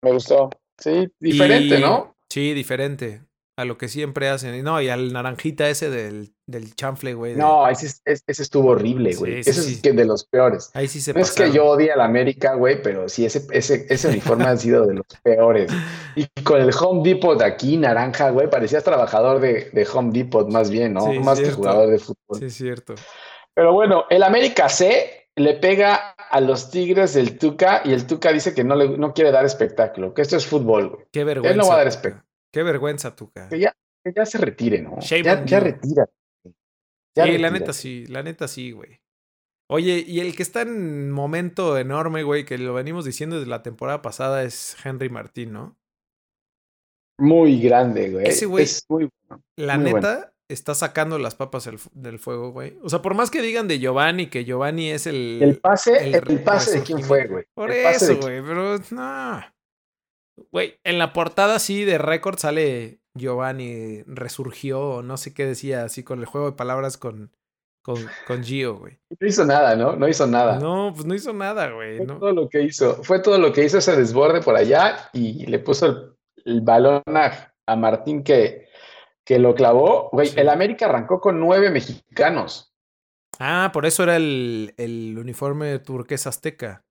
me gustó. Sí, diferente, Y- ¿no? Sí, diferente a lo que siempre hacen. Y no, y al naranjita ese del, del chanfle, güey. de- No, ese, es- ese, ese estuvo horrible, güey. Sí, ese sí. es que de los peores. Ahí sí se No es que yo odie a la América, güey, pero sí, ese, ese, ese uniforme ha sido de los peores. Y con el Home Depot de aquí, naranja, güey, parecías trabajador de, de Home Depot más bien, ¿no? Sí, más que jugador de fútbol. Sí, es cierto. Pero bueno, el América C le pega a los Tigres del Tuca y el Tuca dice que no, le, no quiere dar espectáculo, que esto es fútbol, güey. Qué vergüenza. no va a dar espectáculo. Qué vergüenza, Tuca. Que ya, que ya se retire, ¿no? Shame Ya, retira. Ya Sí, la neta sí, la neta sí, güey. Oye, y el que está en momento enorme, güey, que lo venimos diciendo desde la temporada pasada es Henry Martín, ¿no? Muy grande, güey. Ese güey- Es muy bueno. La Muy neta bueno. Está sacando las papas del, fu- del fuego, güey. O sea, por más que digan de Giovanni, que Giovanni es el... El pase, el el, pase de quién fue, güey. Por El eso, güey, pero no. Güey, en la portada sí de récord sale Giovanni resurgió, o no sé qué decía, así con el juego de palabras con, con, con Gio, güey. No hizo nada, ¿no? No hizo nada. No, pues no hizo nada, güey. Fue ¿no? todo lo que hizo. Fue todo lo que hizo ese desborde por allá y le puso el, el balón a, a Martín que, que lo clavó. Güey, Sí. el América arrancó con nueve mexicanos. Ah, por eso era el, el uniforme turquesa azteca.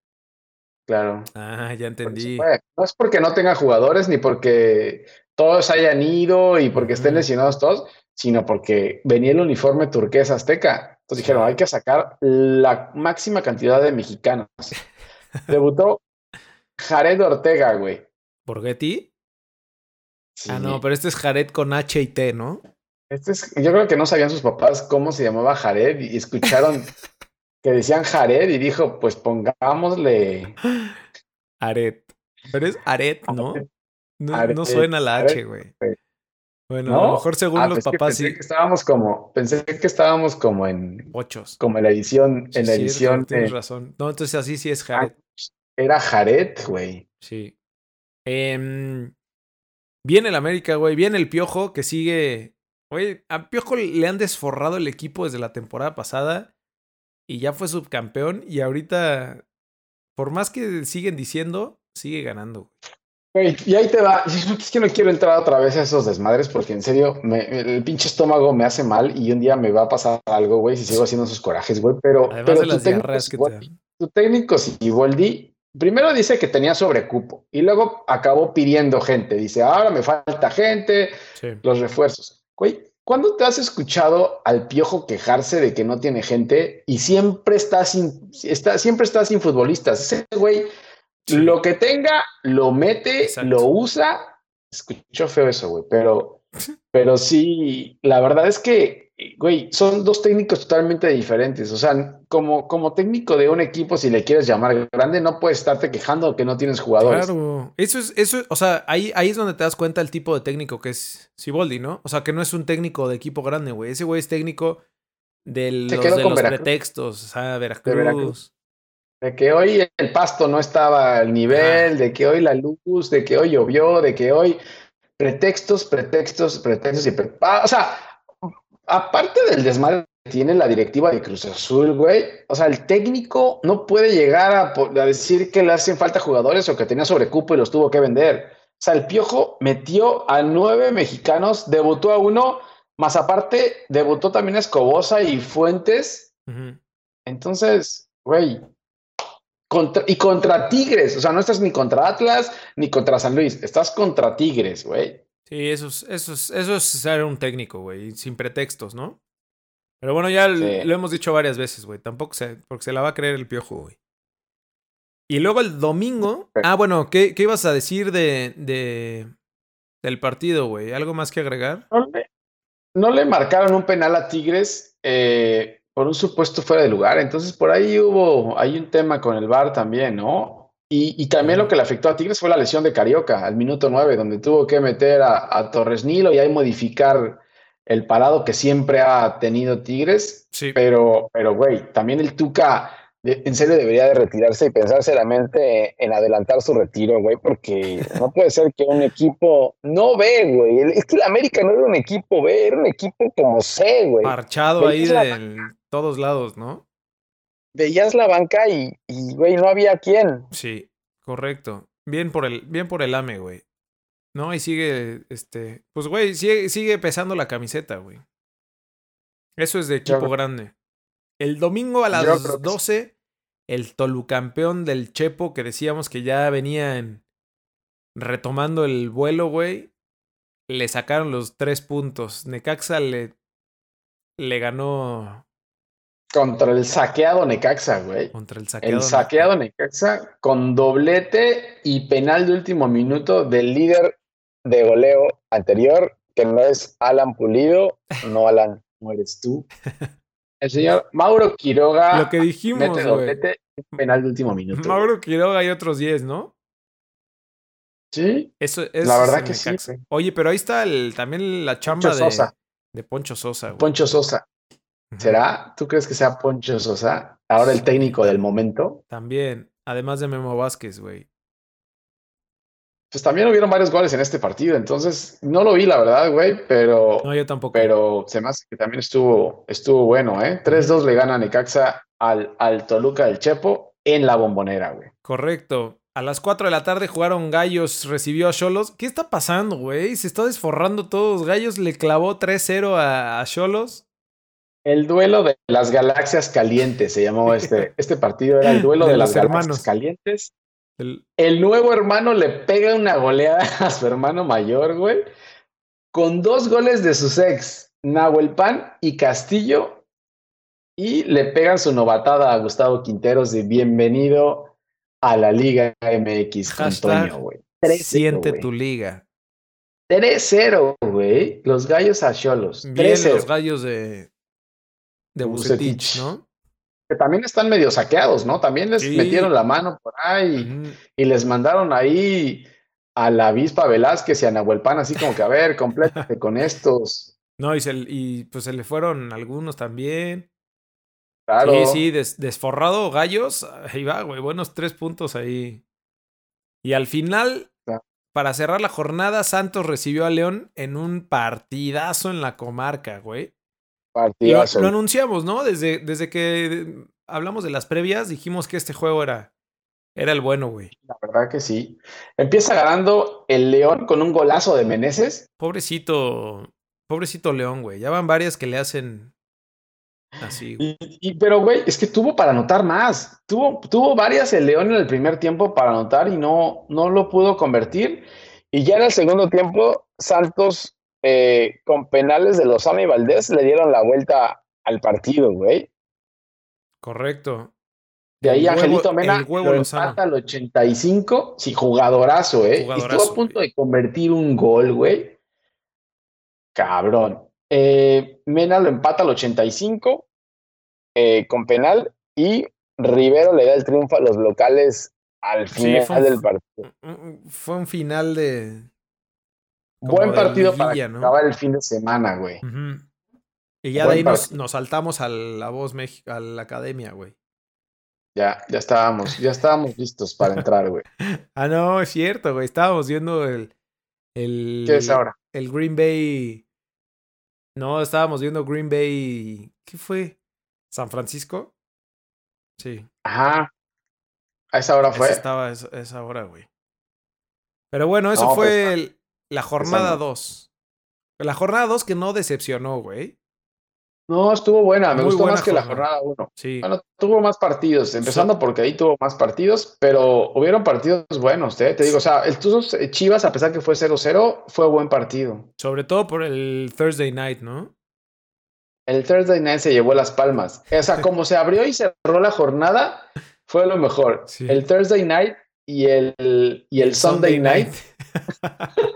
Claro. Ah, ya entendí. No es porque no tenga jugadores ni porque todos hayan ido y porque estén lesionados todos, sino porque venía el uniforme turquesa azteca. Entonces dijeron, hay que sacar la máxima cantidad de mexicanos. Debutó Jared Ortega, güey. ¿Borghetti? Sí. Ah, no, pero este es Jared con H y T, ¿no? Este es- yo creo que no sabían sus papás cómo se llamaba Jared y escucharon que decían Jared y dijo, pues pongámosle Aret. Pero es Aret, ¿no? No, Aret, no suena la H, Aret, güey. güey. Bueno, ¿No? a lo mejor según Ah, los pues que papás pensé sí. que estábamos como, pensé que estábamos como en, Ochos. como en la edición, Sí, en la cierto, edición tienes razón. No, entonces así sí es Jared. era Jared, güey. Sí. Em, viene el América, güey. Viene el Piojo que sigue. Güey, a Piojo le han desforrado el equipo desde la temporada pasada y ya fue subcampeón. Y ahorita, por más que siguen diciendo, sigue ganando. güey. Y ahí te va. Es que no quiero entrar otra vez a esos desmadres porque en serio me- el pinche estómago me hace mal y un día me va a pasar algo, güey, si sigo haciendo esos corajes, güey. Pero, Además pero de tu las diarreas que te dan. tu técnico Siboldi primero dice que tenía sobrecupo y luego acabó pidiendo gente. Dice, ahora me falta gente, Sí. los refuerzos. Güey, ¿cuándo te has escuchado al piojo quejarse de que no tiene gente y siempre está sin, está, siempre está sin futbolistas? Ese güey, Sí. lo que tenga, lo mete, Exacto. lo usa. Escuchó feo eso, güey, pero, pero sí, la verdad es que, güey, son dos técnicos totalmente diferentes. O sea, como, como técnico de un equipo, si le quieres llamar grande, no puedes estarte quejando que no tienes jugadores. Claro. Eso es, eso, o sea, ahí, ahí es donde te das cuenta el tipo de técnico que es Siboldi, ¿no? O sea, que no es un técnico de equipo grande, güey. Ese güey es técnico de los, quedó de con los pretextos. O sea, Veracruz. Veracruz. De que hoy el pasto no estaba al nivel, de que hoy la luz, de que hoy llovió, de que hoy pretextos, pretextos, pretextos y pre- ah, o sea, aparte del desmadre que tiene la directiva de Cruz Azul, güey, o sea, el técnico no puede llegar a, decir que le hacen falta jugadores o que tenía sobrecupo y los tuvo que vender. O sea, el Piojo metió a nueve mexicanos, debutó a uno, más aparte debutó también a Escobosa y Fuentes. Entonces, güey, contra- y contra Tigres, o sea, no estás ni contra Atlas ni contra San Luis, estás contra Tigres, güey. Sí, eso es, eso es, eso es ser un técnico, güey, sin pretextos, ¿no? Pero bueno, ya Sí. lo hemos dicho varias veces, güey. Tampoco se, porque se la va a creer el piojo, güey. Y luego el domingo. Ah, bueno, ¿qué, qué ibas a decir de, de del partido, güey? ¿Algo más que agregar? No le, no le marcaron un penal a Tigres eh, por un supuesto fuera de lugar, entonces por ahí hubo, hay un tema con el VAR también, ¿no? Y, y también lo que le afectó a Tigres fue la lesión de Carioca al minuto 9, donde tuvo que meter a, a Torres Nilo y ahí modificar el parado que siempre ha tenido Tigres. Sí. Pero, pero, güey, también el Tuca de- en serio debería de retirarse y pensar seriamente en adelantar su retiro, güey, porque no puede ser que un equipo no ve, güey. Es que el América no era un equipo B, era un equipo como C, güey. Parchado ahí la de todos lados, ¿no? Veías la banca y, y, güey, no había quien. Sí, correcto. Bien por el, bien por el AME, güey. No, y sigue, este, pues, güey, sigue, sigue pesando la camiseta, güey. Eso es de equipo grande. El domingo a las que 12, el tolucampeón del Chepo, que decíamos que ya venía en- retomando el vuelo, güey, le sacaron los tres puntos. Necaxa le, le ganó Contra el saqueado Necaxa, güey. contra el saqueado. El saqueado Necaxa con doblete y penal de último minuto del líder de goleo anterior, que no es Alan Pulido. No, Alan, no eres tú. El señor Mauro Quiroga Lo que dijimos, mete doblete y penal de último minuto. Mauro Quiroga y otros 10, ¿no? Sí, Eso, eso La es verdad el que sí, Necaxa. Oye, pero ahí está el, también la chamba Poncho de, Sosa. de Poncho Sosa. güey. Poncho Sosa. ¿Será? ¿Tú crees que sea Poncho Sosa? Ahora el técnico del momento. También, además de Memo Vázquez, güey. Pues también hubieron varios goles en este partido, entonces no lo vi, la verdad, güey, pero, No, yo tampoco. pero se me hace que también estuvo, estuvo bueno, ¿eh? 3-2 le gana Necaxa al, al Toluca del Chepo en la bombonera, güey. Correcto. A las 4 de la tarde jugaron Gallos, recibió a Cholos. ¿Qué está pasando, güey? Se está desforrando todos. Gallos le clavó 3-0 a a Cholos. El duelo de las galaxias calientes se llamó este, este partido, era el duelo De las galaxias calientes. El- El nuevo hermano le pega una goleada a su hermano mayor, güey, con dos goles de sus ex, Nahuel Pan y Castillo, y le pegan su novatada a Gustavo Quinteros de bienvenido a la Liga MX Toño, güey. 3-0, Siente tu liga. 3-0, güey. Los gallos a Cholos. Bien 3-0. los gallos de, de Bucetich. ¿no? Que también están medio saqueados, ¿no? También les Sí. metieron la mano por ahí. Y les mandaron ahí a la avispa Velázquez y a Nahuel Pan, así como que, a ver, complétate con estos. No, y, se, y pues se le fueron algunos también. Claro. Sí, sí, des- desforrado Gallos. Ahí va, güey. Buenos tres puntos ahí. Y al final, para cerrar la jornada, Santos recibió a León en un partidazo en la comarca, güey. Lo, lo anunciamos, ¿no? Desde, desde que hablamos de las previas, dijimos que este juego era Era el bueno, güey. La verdad que sí. Empieza ganando el León con un golazo de Meneses. Pobrecito, pobrecito León, güey. Ya van varias que le hacen así. güey. Y, y- pero, güey, es que tuvo para anotar más. Tuvo, tuvo varias el León en el primer tiempo para anotar y no, no lo pudo convertir. Y ya en el segundo tiempo, Santos, eh, con penales de Lozano y Valdés, le dieron la vuelta al partido, güey. Correcto. De ahí El huevo- Angelito Mena lo empata al 85. Sí, jugadorazo, ¿eh? Jugadorazo, estuvo a punto de convertir un gol, güey. Cabrón. Eh, Mena lo empata al 85 eh, con penal y Rivero le da el triunfo a los locales al final un- del partido. Fue un final de. Buen partido para ¿no? acabar el fin de semana, güey. Y ya Buen de ahí nos, saltamos a la voz México, a la academia, güey. Ya, ya estábamos, ya estábamos listos para entrar, güey. Ah, no, es cierto, güey. Estábamos viendo el. el ¿Qué es ahora? El Green Bay. No, estábamos viendo Green Bay. ¿Qué fue? ¿San Francisco? Sí. Ajá. A esa hora fue. estaba a esa, esa hora, güey. Pero bueno, eso No, fue pues, el- la jornada empezando. 2. La jornada 2 que no decepcionó, güey. No, estuvo buena, me Muy gustó buena más que la jornada. jornada 1. Sí. Bueno, tuvo más partidos, empezando porque ahí tuvo más partidos, pero hubieron partidos buenos, ¿eh? Te digo, o sea, el eh, Chivas, a pesar que fue 0-0, fue buen partido. Sobre todo por el Thursday night, ¿no? El Thursday Night se llevó las palmas. O sea, como se abrió y cerró la jornada, fue lo mejor. Sí. El Thursday Night y el, y el Sunday, Night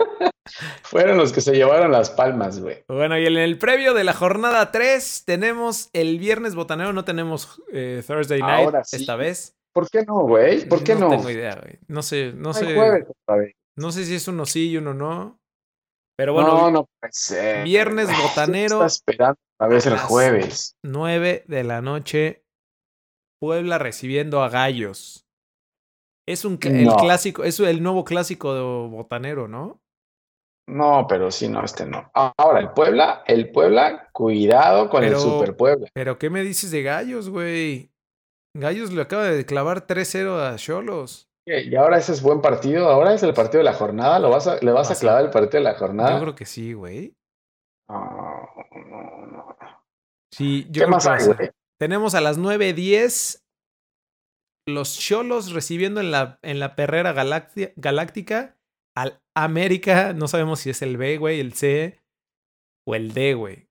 fueron los que se llevaron las palmas, güey. Bueno, y en el previo de la jornada 3 tenemos el viernes botanero, no tenemos eh, Thursday night Ahora sí. esta vez. ¿Por qué no, güey? ¿Por qué no? tengo idea, güey. No sé, no Hay sé. jueves. No sé si es uno sí y uno no. Pero bueno, no, no puede ser. viernes botanero. Está esperando a vez el jueves. 9 de la noche, Puebla recibiendo a Gallos. Es un el No. clásico, es el nuevo clásico de botanero, ¿no? No, pero sí, no, este no. Ahora, el Puebla, el Puebla, cuidado con Pero- el Super Puebla. Pero ¿qué me dices de Gallos, güey? Gallos le acaba de clavar 3-0 a Cholos. Y ahora ese es buen partido. Ahora es el partido de la jornada. ¿Lo vas a, ¿Le vas a Vas a- clavar el partido de la jornada? Yo creo que sí, güey. No, no, no. Sí, yo ¿Qué más hay, güey? Tenemos a las 9.10 los Cholos recibiendo en la, en la perrera galácti- galáctica al América. No sabemos si es el B, güey, el C o el D, güey.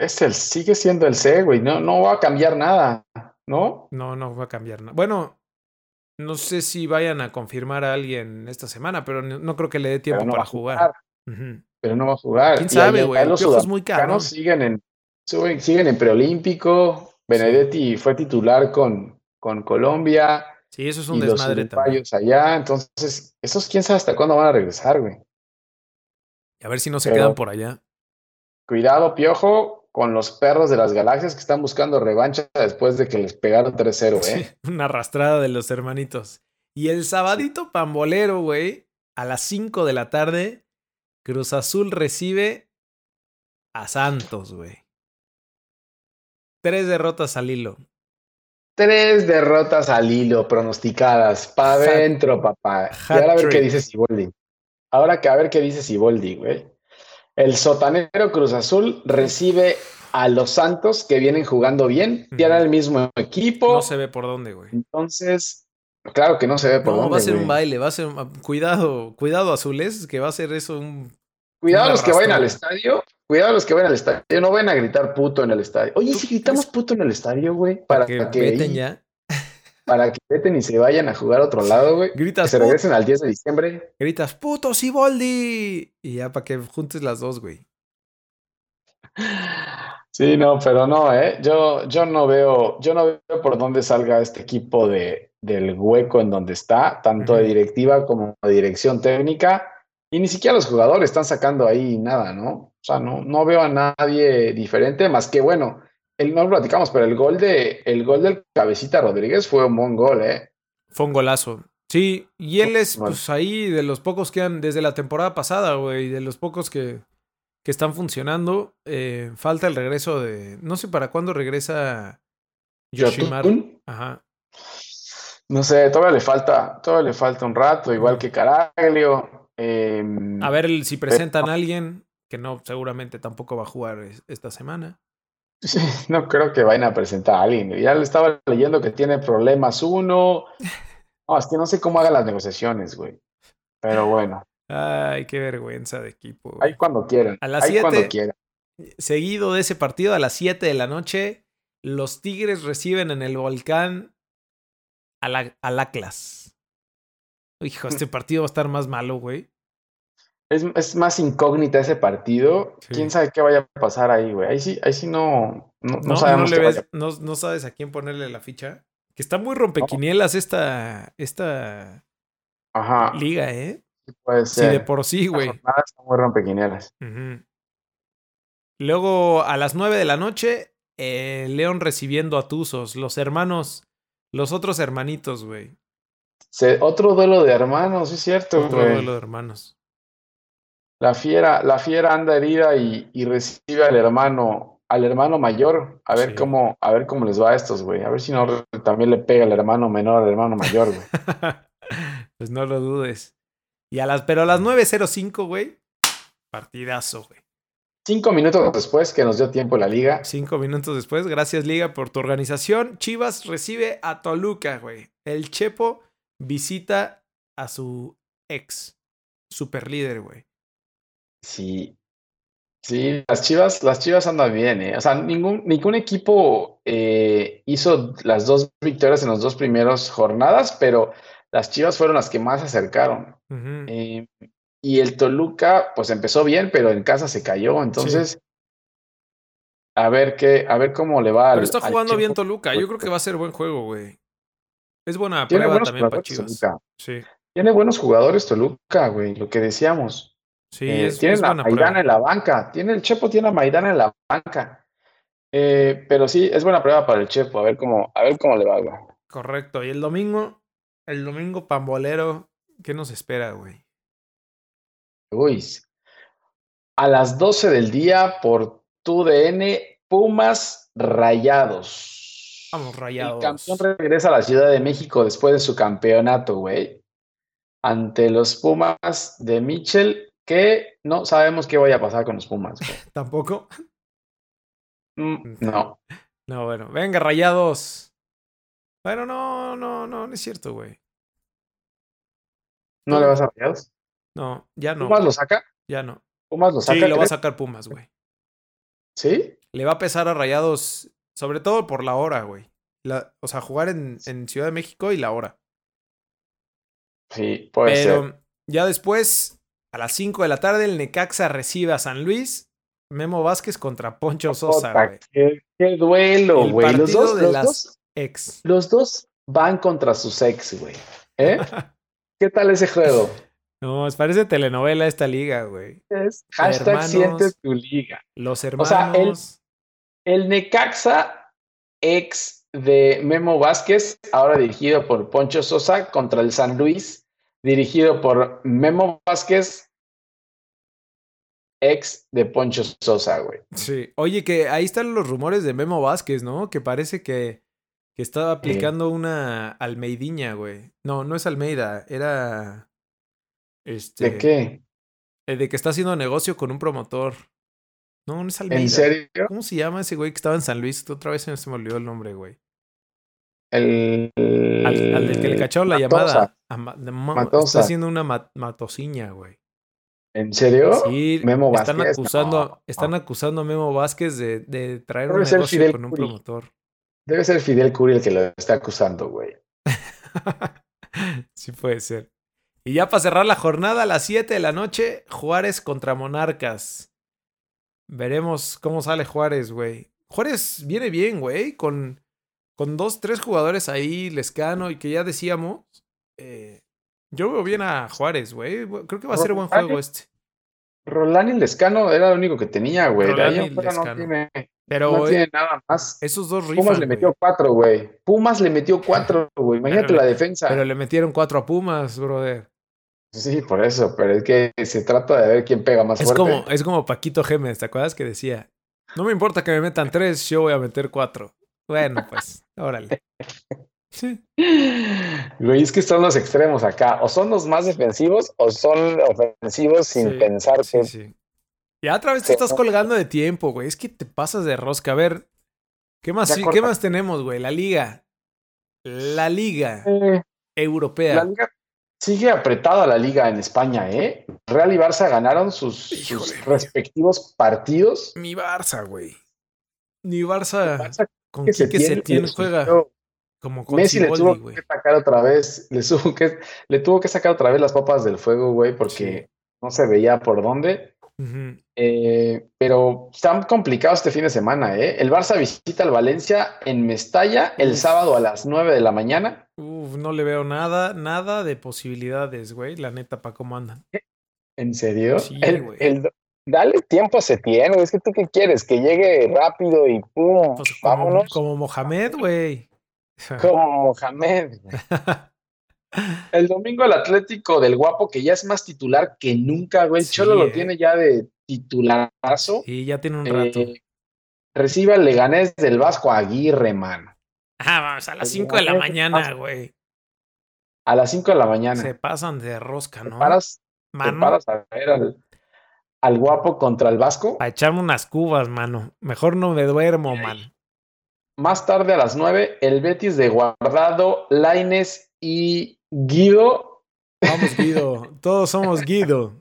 Es el, sigue siendo el C, güey. No, no va a cambiar nada, ¿no? No, no va a cambiar nada. Bueno, no sé si vayan a confirmar a alguien esta semana, pero no, no creo que le dé tiempo no para jugar. Pero no va a jugar. ¿Quién Y sabe, güey? Los Piojo es muy siguen en, suben- siguen en preolímpico. Benedetti fue titular con, con Colombia. Sí, eso es un y los desmadre también. uruguayos allá. Entonces, esos quién sabe hasta cuándo van a regresar, güey. A ver si no se Pero- quedan por allá. Cuidado, Piojo, con los perros de las galaxias que están buscando revancha después de que les pegaron 3-0, Sí, ¿eh? una arrastrada de los hermanitos. Y el sabadito pambolero, güey, a las 5 de la tarde, Cruz Azul recibe a Santos, güey. Tres derrotas al hilo. Tres derrotas al hilo pronosticadas. Pa' adentro, papá. Y ahora a ver qué dice Siboldi. Ahora que a ver qué dice Siboldi, güey. El sotanero Cruz Azul recibe a los Santos que vienen jugando bien. Tienen el mismo equipo. No se ve por dónde, güey. Entonces, claro que no se ve por No, dónde, va a ser un baile, va a ser un- cuidado, cuidado azules, que va a ser eso un Cuidado Una los que vayan al estadio. Cuidado los que vayan al estadio. No vayan a gritar puto en el estadio. Oye, ¿Tú si gritamos puto en el estadio, güey, para que que, veten ya. para que veten y se vayan a jugar a otro lado, güey. Que Gritas, se "Put- regresen al 10 de diciembre. gritas, puto Siboldi. Y ya para que juntes las dos, güey. Sí, no, pero no, ¿eh? Yo, yo no veo, yo no veo por dónde salga este equipo de, del hueco en donde está, tanto de directiva como de dirección técnica, y ni siquiera los jugadores están sacando ahí nada, ¿no? O sea, no, no veo a nadie diferente, más que bueno, el, no lo platicamos, pero el gol de, el gol del Cabecita Rodríguez fue un buen gol, ¿eh? Fue un golazo. Sí, y él es, pues ahí, de los pocos que han, desde la temporada pasada, güey, de los pocos que, que están funcionando. Eh, falta el regreso de. No sé para cuándo regresa Yoshimar. Yotun. Ajá. No sé, todavía le falta, todavía le falta un rato, igual que Caraglio. em, A ver si presentan a alguien, que no, seguramente tampoco va a jugar es- esta semana. Sí, no creo que vayan a presentar a alguien. Ya le estaba leyendo que tiene problemas uno. No, es que no sé cómo haga las negociaciones, güey. Pero bueno, Ay, qué vergüenza de equipo. güey. ahí cuando quieran. A las ahí cuando quieran. Seguido de ese partido, a las 7 de la noche, los Tigres reciben en el volcán a la- al Atlas. Hijo, este partido va a estar más malo, güey. Es, es más incógnita ese partido. Sí. Quién sabe qué vaya a pasar ahí, güey. Ahí sí, ahí sí no, no, no No, sabemos no, le ves- no, sabes a quién ponerle la ficha. Que está muy rompequinielas esta, esta Ajá, liga, ¿eh? sí puede Sí, ser. de por sí, güey. está muy rompequinielas. Luego, a las 9 de la noche, eh, León recibiendo a Tuzos, los hermanos, los otros hermanitos, güey. Se- otro duelo de hermanos, sí es cierto, Otro güey. duelo de hermanos. La fiera, la fiera anda herida y, y recibe al hermano, al hermano mayor. A ver Sí. cómo, a ver cómo les va a estos, güey. A ver si no también le pega el hermano menor al hermano mayor, güey. pues no lo dudes. Y a las, pero a las 9.05, güey, partidazo, güey. Cinco minutos después que nos dio tiempo la liga. Cinco minutos después, gracias Liga por tu organización. Chivas recibe a Toluca, güey. El Chepo visita a su ex super líder, güey. Sí, sí, las Chivas, las Chivas andan bien, ¿eh? O sea, ningún, ningún equipo eh, hizo las dos victorias en las dos primeras jornadas, pero las Chivas fueron las que más se acercaron. Eh, y el Toluca, pues empezó bien, pero en casa se cayó. Entonces, a ver qué, a ver cómo le va al, Pero está al jugando bien. Toluca. Yo creo que va a ser buen juego, güey. Es buena Tiene prueba buenos también para jugadores Chivas. Toluca. Sí, Tiene buenos jugadores Toluca, güey, lo que decíamos. Sí, Eh, es, tiene es a Maidana prueba. en la banca. Tiene el Chepo, tiene a Maidana en la banca. Eh, pero sí, es buena prueba para el Chepo. A ver cómo, a ver cómo le va, güey. Correcto. Y el domingo, el domingo pambolero, ¿qué nos espera, güey? Uy. A las 12 del día por TUDN, Pumas Rayados. Vamos, El rayados. campeón regresa a la Ciudad de México después de su campeonato, güey. Ante los Pumas de Mitchell, que no sabemos qué vaya a pasar con los Pumas. ¿Tampoco? Mm, No. No, bueno. Venga, rayados. Bueno, no, no, no, no es cierto, güey. ¿No le vas a Rayados? No, ya no. ¿Pumas lo saca? Ya no. ¿Pumas lo Sí, saca? lo va a sacar Pumas, güey. ¿Sí? Le va a pesar a Rayados, sobre todo por la hora, güey. La- o sea, jugar en, en Ciudad de México y la hora. Sí, puede ser. Pero ya después, a las 5 de la tarde, el Necaxa recibe a San Luis. Memo Vázquez contra Poncho Sosa, qué, qué duelo, El güey. Los dos, de los, las- dos, Ex. los dos van contra sus ex, güey. ¿Eh? ¿Qué tal ese juego? No, es- parece telenovela esta liga, güey. Es hashtag Hermanos. siente tu liga. Los O sea, el- hermanos. El Necaxa, ex de Memo Vázquez, ahora dirigido por Poncho Sosa, contra el San Luis, dirigido por Memo Vázquez, ex de Poncho Sosa, güey. Sí. Oye, que ahí están los rumores de Memo Vázquez, ¿no? Que parece que, que estaba aplicando una Almeidiña, güey. No, no es Almeida, era. Este. ¿De qué? eh, De que está haciendo negocio con un promotor. No, no es Almeida. ¿En serio? ¿Cómo se llama ese güey que estaba en San Luis? Otra vez se me- olvidó el nombre, güey. El, Al, al del que le cacharon la Matosa. llamada. A Ma-. Está haciendo una ma- matosiña, güey. ¿En serio? Sí, Memo están Vázquez, acusando, no. están acusando a Memo Vázquez de, de traer Debe un negocio Fidel con un Curi. promotor. Debe ser Fidel Curi el que lo está acusando, güey. sí puede ser. Y ya para cerrar la jornada, a las 7 de la noche, Juárez contra Monarcas. Veremos cómo sale Juárez, güey. Juárez viene bien, güey, con, con dos, tres jugadores ahí, Lescano, y que ya decíamos. eh, yo veo bien a Juárez, güey. Creo que va a ser buen juego este. Rolán y Lescano era lo único que tenía, güey. De ahí no tiene, Pero no eh, tiene nada más. esos dos Pumas rifan, le güey. metió cuatro, güey. Pumas le metió cuatro, güey. Imagínate Pero la le- defensa. Pero le metieron cuatro a Pumas, brother. Sí, por eso. Pero es que se trata de ver quién pega más Es fuerte. como, es como Paquito Gémez, ¿te acuerdas que decía? No me importa que me metan tres, yo voy a meter cuatro. Bueno, pues, órale. Sí. Güey, es que están los extremos acá. O son los más defensivos o son ofensivos sin Sí, pensar sí, que sí. Ya otra vez te estás colgando de tiempo, güey. Es que te pasas de rosca. A ver, ¿qué más. ¿qué más tenemos, güey? La liga. La liga Eh, europea. la liga sigue apretada la liga en España, ¿eh? Real y Barça ganaron sus, respectivos partidos. Mi Barça, güey. Mi Barça Barça con que Quique Setién Setién juega. Como con Messi le Siboldi, tuvo güey. que sacar otra vez, le tuvo que, le tuvo que sacar otra vez las papas del fuego, güey, porque no se veía por dónde. Eh, pero está complicado este fin de semana, ¿eh? El Barça visita al Valencia en Mestalla el Uf. sábado a las 9 de la mañana. Uf, no le veo nada, nada de posibilidades, güey. La neta, pa' cómo andan. ¿En serio? Sí, El- dale tiempo a Setién, güey. Es que tú qué quieres, que llegue rápido y pum, Pues como, vámonos. como Mohamed, güey. Como Mohamed. El domingo el Atlético del Guapo, que ya es más titular que nunca, güey. El Sí, Cholo lo eh. tiene ya de titularazo. Y ya tiene un rato. Eh, recibe al Leganés del Vasco Aguirre, mano. Ah, vamos, a las el 5 de la mañana, güey. A las 5 de la mañana. Se pasan de rosca, Te ¿no? paras, te Mano, paras a ver al, al Guapo contra el Vasco. para echarme unas cubas, mano. Mejor no me duermo, man. Más tarde a las 9, el Betis de Guardado, Laines y Guido. Vamos, Guido. Todos somos Guido.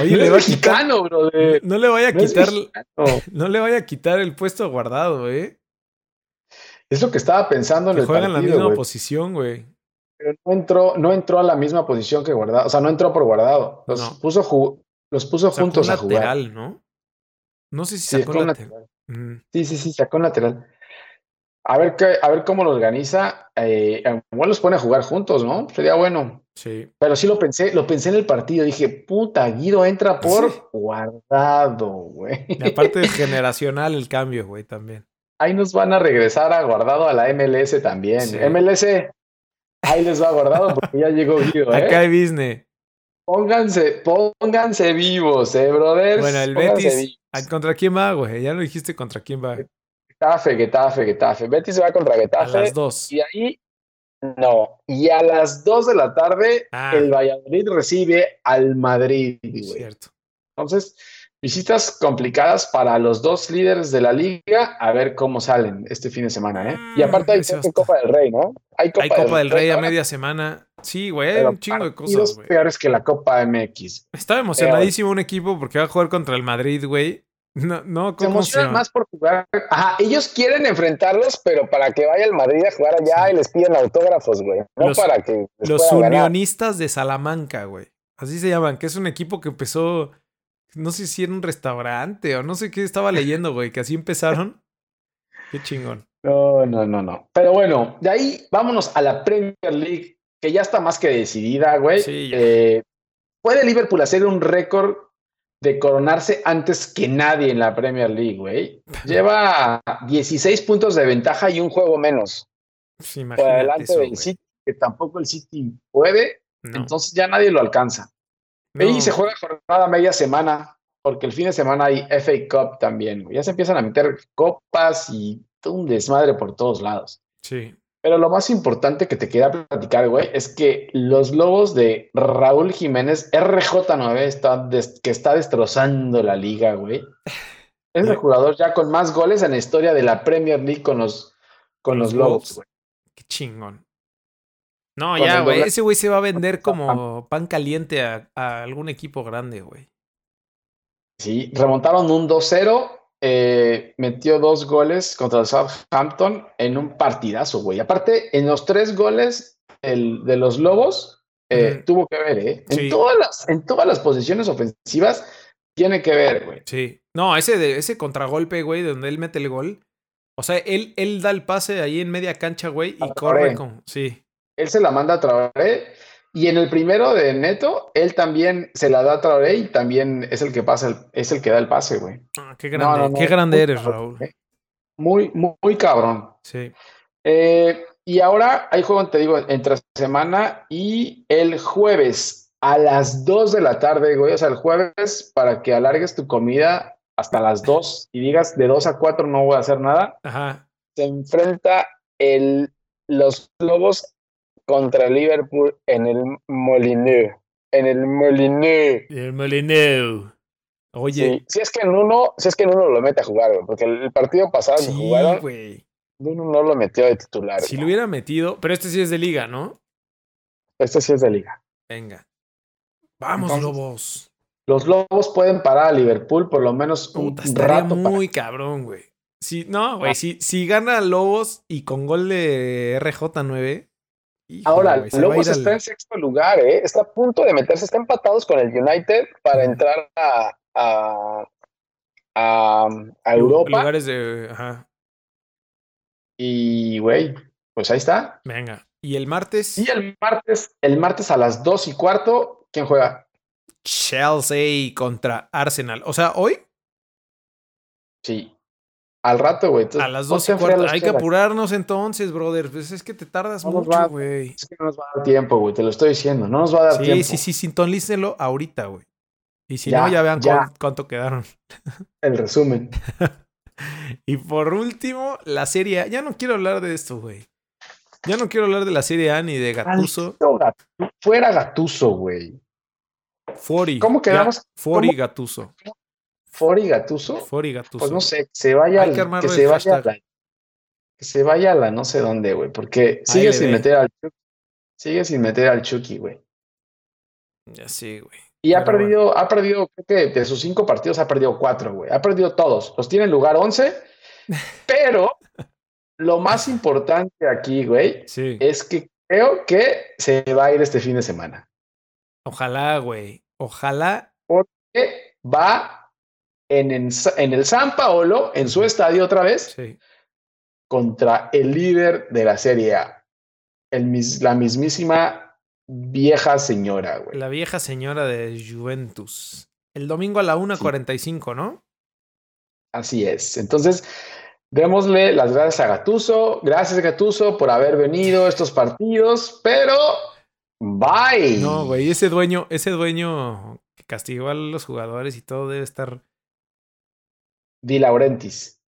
Oye, le va a quitar. mexicano, brother. No le vaya a No quitar. No le vaya a quitar el puesto guardado, eh. Es lo que estaba pensando en el juega en la partido, misma posición, güey. Pero no entró, no entró a la misma posición que Guardado. O sea, no entró por Guardado. Los No. puso, los puso juntos un a jugar. lateral, ¿no? No sé si Sí, sacó lateral. lateral. Mm, Sí, sí, sí, sacó un lateral. A ver, qué, a ver cómo lo organiza. Eh, igual los pone a jugar juntos, ¿no? Sería bueno. sí. Pero sí lo pensé, lo pensé en el partido. Dije, puta, Guido entra por Sí. guardado, güey. Y aparte es generacional el cambio, güey, también. Ahí nos van a regresar a guardado a la MLS también. Sí. MLS, ahí les va guardado porque ya llegó Guido, ¿eh? Acá hay business. Pónganse, pónganse vivos, eh, brothers. Bueno, el Pónganse Betis. vivos. ¿a- ¿Contra quién va, güey? Ya lo dijiste contra quién va. Getafe, Getafe, Getafe. Betis va contra A Getafe. las dos. Y ahí, no. Y a las 2 de la tarde, Ah. el Valladolid recibe al Madrid, güey. Cierto. Entonces, visitas complicadas para los dos líderes de la liga, a ver cómo salen este fin de semana, ¿eh? Y aparte hay Mm, ese va a creo que Copa del Rey, ¿no? Hay Copa del Rey a media semana. Sí, güey, hay un chingo de cosas, güey. peores que la Copa MX. Estaba emocionadísimo un equipo porque va a jugar contra el Madrid, güey. No, no, Se ¿cómo se emocionan más por jugar. Ajá, ellos quieren enfrentarlos, pero para que vaya el Madrid a jugar allá Sí. y les piden autógrafos, güey. No Los- para que Los ganar. unionistas de Salamanca, güey. Así se llaman, que es un equipo que empezó, no sé si era un restaurante o no sé qué estaba leyendo, güey, que así empezaron. Qué chingón. No, no, no, no. Pero bueno, de ahí vámonos a la Premier League, que ya está más que decidida, güey. Sí, ya. Eh, ¿Puede Liverpool hacer un récord de coronarse antes que nadie en la Premier League, güey? Lleva 16 puntos de ventaja y un juego menos. Pues Por eso, del. City, que tampoco el City puede, No, entonces ya nadie lo alcanza. No. Y se juega jornada media semana, porque el fin de semana hay FA Cup también. Ya se empiezan a meter copas y un desmadre por todos lados. Sí. Pero lo más importante que te quería platicar, güey, es que los Lobos de Raúl Jiménez, RJ9, está que está destrozando la liga, güey. Es el jugador ya con más goles en la historia de la Premier League con los, con los Lobos, güey. Qué chingón. No, ya, güey. Ese güey se va a vender como pan caliente a, a algún equipo grande, güey. Sí, remontaron un 2-0, eh, metió dos goles contra el Southampton en un partidazo, güey. Aparte, en los tres goles el- de los Lobos, eh, tuvo que ver, ¿eh? En, todas las, en todas las posiciones ofensivas tiene que ver, güey. Sí. No, ese, de, ese contragolpe, güey, de donde él mete el gol. O sea, él, él da el pase ahí en media cancha, güey, y corre Traoré. con. Sí. Él se la manda a Traoré y en el primero de Neto, él también se la da a Traoré y también es el que pasa, el- es el que da el pase, güey. Ah, qué grande, no, no, qué grande eres, cabrón, Raúl. ¿eh? Muy, muy, muy cabrón. Sí. Eh, y ahora hay juego, te digo, entre semana y el jueves a las 2 de la tarde, güey. O sea, el jueves para que alargues tu comida hasta las 2 y digas de 2 a 4 no voy a hacer nada. Ajá. Se enfrenta el los Lobos contra Liverpool en el Molineux. En el Molineux. El Molineux. Oye. Sí, si es que en uno, si es que en uno lo mete a jugar, güey, porque el partido pasado Sí, jugaron, güey. uno no lo metió de titular. Si güey. lo hubiera metido. Pero este sí es de liga, ¿no? Este sí es de liga. Venga. Vamos, Entonces, Lobos. Los Lobos pueden parar a Liverpool por lo menos un Puta, estaría rato. para- muy cabrón, güey. Si, no, güey, si, si gana Lobos y con gol de RJ9. Híjole, Ahora, Lobos al- está en sexto lugar, ¿eh? Está a punto de meterse, está empatados con el United para entrar a, a, a, a Europa. Lugares de. Ajá. Y, güey, pues ahí está. Venga. Y el martes. Y el martes, el martes a las dos y cuarto, ¿quién juega? Chelsea contra Arsenal. O sea, hoy Sí. Al rato, güey. A las ponte 12 y cuarto. Hay que apurarnos entonces, brother. Pues es que te tardas No mucho, güey. Es que no nos va a dar tiempo, güey. Te lo estoy diciendo. No nos va a dar Sí, tiempo. sí, sí, sintonícenlo ahorita, güey. Y si Ya, no, ya vean ya. cuánto quedaron. El resumen. Y por último, la serie A. Ya no quiero hablar de esto, güey. Ya no quiero hablar de la serie A ni de Gatuso. Fuera Gatuso, güey. Fori. ¿Cómo quedamos? Fori. Gatuso. Fori Gatuso. Fori Gatuso. Pues no sé, se vaya, al- que se vaya a la, que se vaya a la no sé dónde, güey, porque sigue sin meter al sigue sin meter al Chucky, güey. Ya sí, güey. Y ha perdido, ha perdido, creo que de sus cinco partidos ha perdido cuatro, güey. Ha perdido todos. Los tiene en lugar 11, pero lo más importante aquí, güey, Sí. es que creo que se va a ir este fin de semana. Ojalá, güey. Ojalá. Que va en, en, en el San Paolo, en su estadio otra vez, Sí. contra el líder de la Serie A. El, mis- la mismísima vieja señora, güey. La vieja señora de Juventus. El domingo a la 1.45, ¿no? Así es. Entonces, démosle las gracias a Gatuso. Gracias, Gatuso, por haber venido a estos partidos, pero bye. No, güey. Ese dueño, ese dueño que castigó a los jugadores y todo debe estar. Di Laurentiis.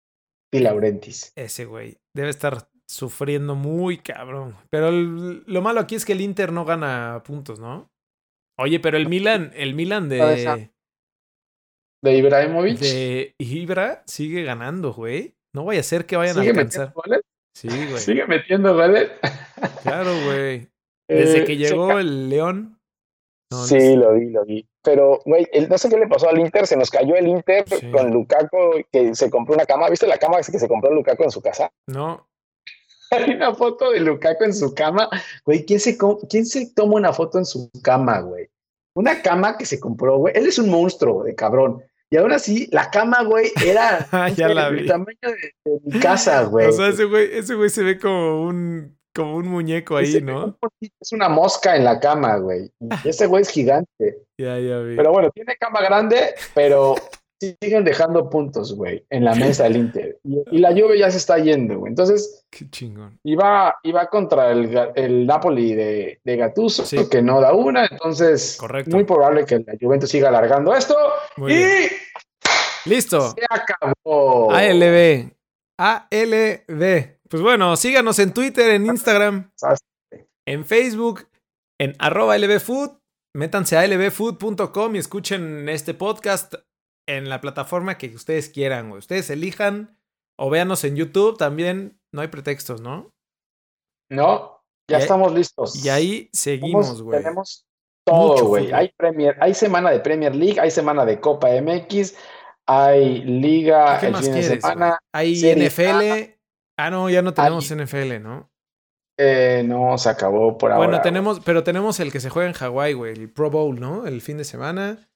Di Laurentiis. Ese güey. Debe estar sufriendo muy cabrón. Pero el- lo malo aquí es que el Inter no gana puntos, ¿no? Oye, pero el Milan, el Milan de, De Ibrahimovic. de Ibra sigue ganando, güey. No vaya a ser que vayan a ¿Sigue alcanzar. metiendo? Sí, güey. ¿Sigue metiendo goles? Claro, güey. Desde Eh, que se llegó el León. No, no sí, sé. lo vi, lo vi. Pero, güey, el- no sé qué le pasó al Inter. Se nos cayó el Inter Sí. con Lukaku, que se compró una cama. ¿Viste la cama que se compró Lukaku en su casa? No, Hay una foto de Lukaku en su cama. Güey, ¿quién se, ¿quién se toma una foto en su cama, güey? Una cama que se compró, güey. Él es un monstruo de cabrón. Y ahora sí, la cama, güey, era Ah, ya la vi. tamaño de, de mi casa, güey. O sea, ese güey, ese güey se ve como un, como un muñeco ahí, Ese- ¿no? Es una mosca en la cama, güey. Ese güey es gigante. Ya, ya vi. Pero bueno, tiene cama grande, pero siguen dejando puntos, güey, en la mesa del Inter. Y, y la lluvia ya se está yendo, güey. Entonces, Qué chingón. iba, iba contra el, el Napoli de, de Gattuso, Sí. que no da una. Entonces, Correcto. muy probable que la Juventus siga alargando esto. Muy y bien. Listo. se acabó. ALB. ALB. Pues bueno, síganos en Twitter, en Instagram, en Facebook, en arroba lbfood. Métanse a lbfood.com y escuchen este podcast en la plataforma que ustedes quieran, güey. Ustedes elijan o véanos en YouTube también. No hay pretextos, ¿no? No, ya Y ahí- estamos listos. Y ahí seguimos, güey. Tenemos todo, güey. Hay Premier, hay semana de Premier League, hay semana de Copa MX, hay Liga ¿Qué el más fin de quieres? güey? semana. Hay NFL. Ah, no, ya no tenemos Hay- NFL, ¿no? Eh, no, se acabó por ahora. Bueno, tenemos, pero tenemos el que se juega en Hawái, güey, el Pro Bowl, ¿no? El fin de semana.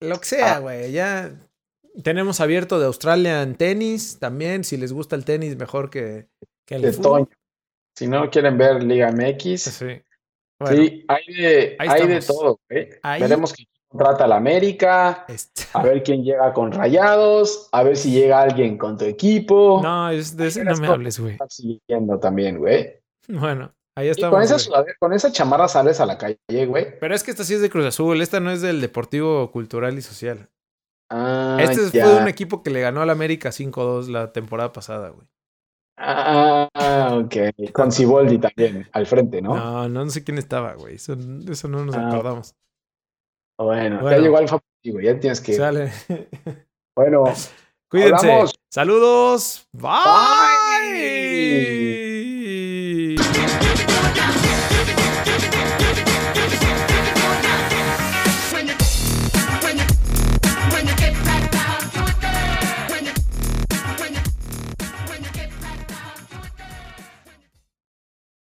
Lo que sea, Ah. güey, ya. Tenemos abierto de Australia en tenis también. Si les gusta el tenis, mejor que, que el de fútbol. Toño. Si no quieren ver Liga MX, Sí. Bueno, sí, hay de, hay de todo, güey. Ahí- Veremos contrata a la América, este- a ver quién llega con Rayados, a ver si llega alguien con tu equipo. No, es de ese no me hables, güey. Estás siguiendo también, güey. Bueno, ahí Y estamos. con esa, güey. sudadera- con esa chamarra sales a la calle, güey. Pero es que esta sí es de Cruz Azul. Esta no es del Deportivo Cultural y Social. Ah, este ya. fue un equipo que le ganó al América 5-2 la temporada pasada, güey. Ah, ok. Con Ciboldi también, al frente, ¿no? No, no, sé quién estaba, güey. Eso, eso no nos Ah. acordamos. Bueno, bueno. ya llegó Alfa Positivo, ya tienes que. Sale. Bueno, cuídense. Hablamos. Saludos. Bye. Bye.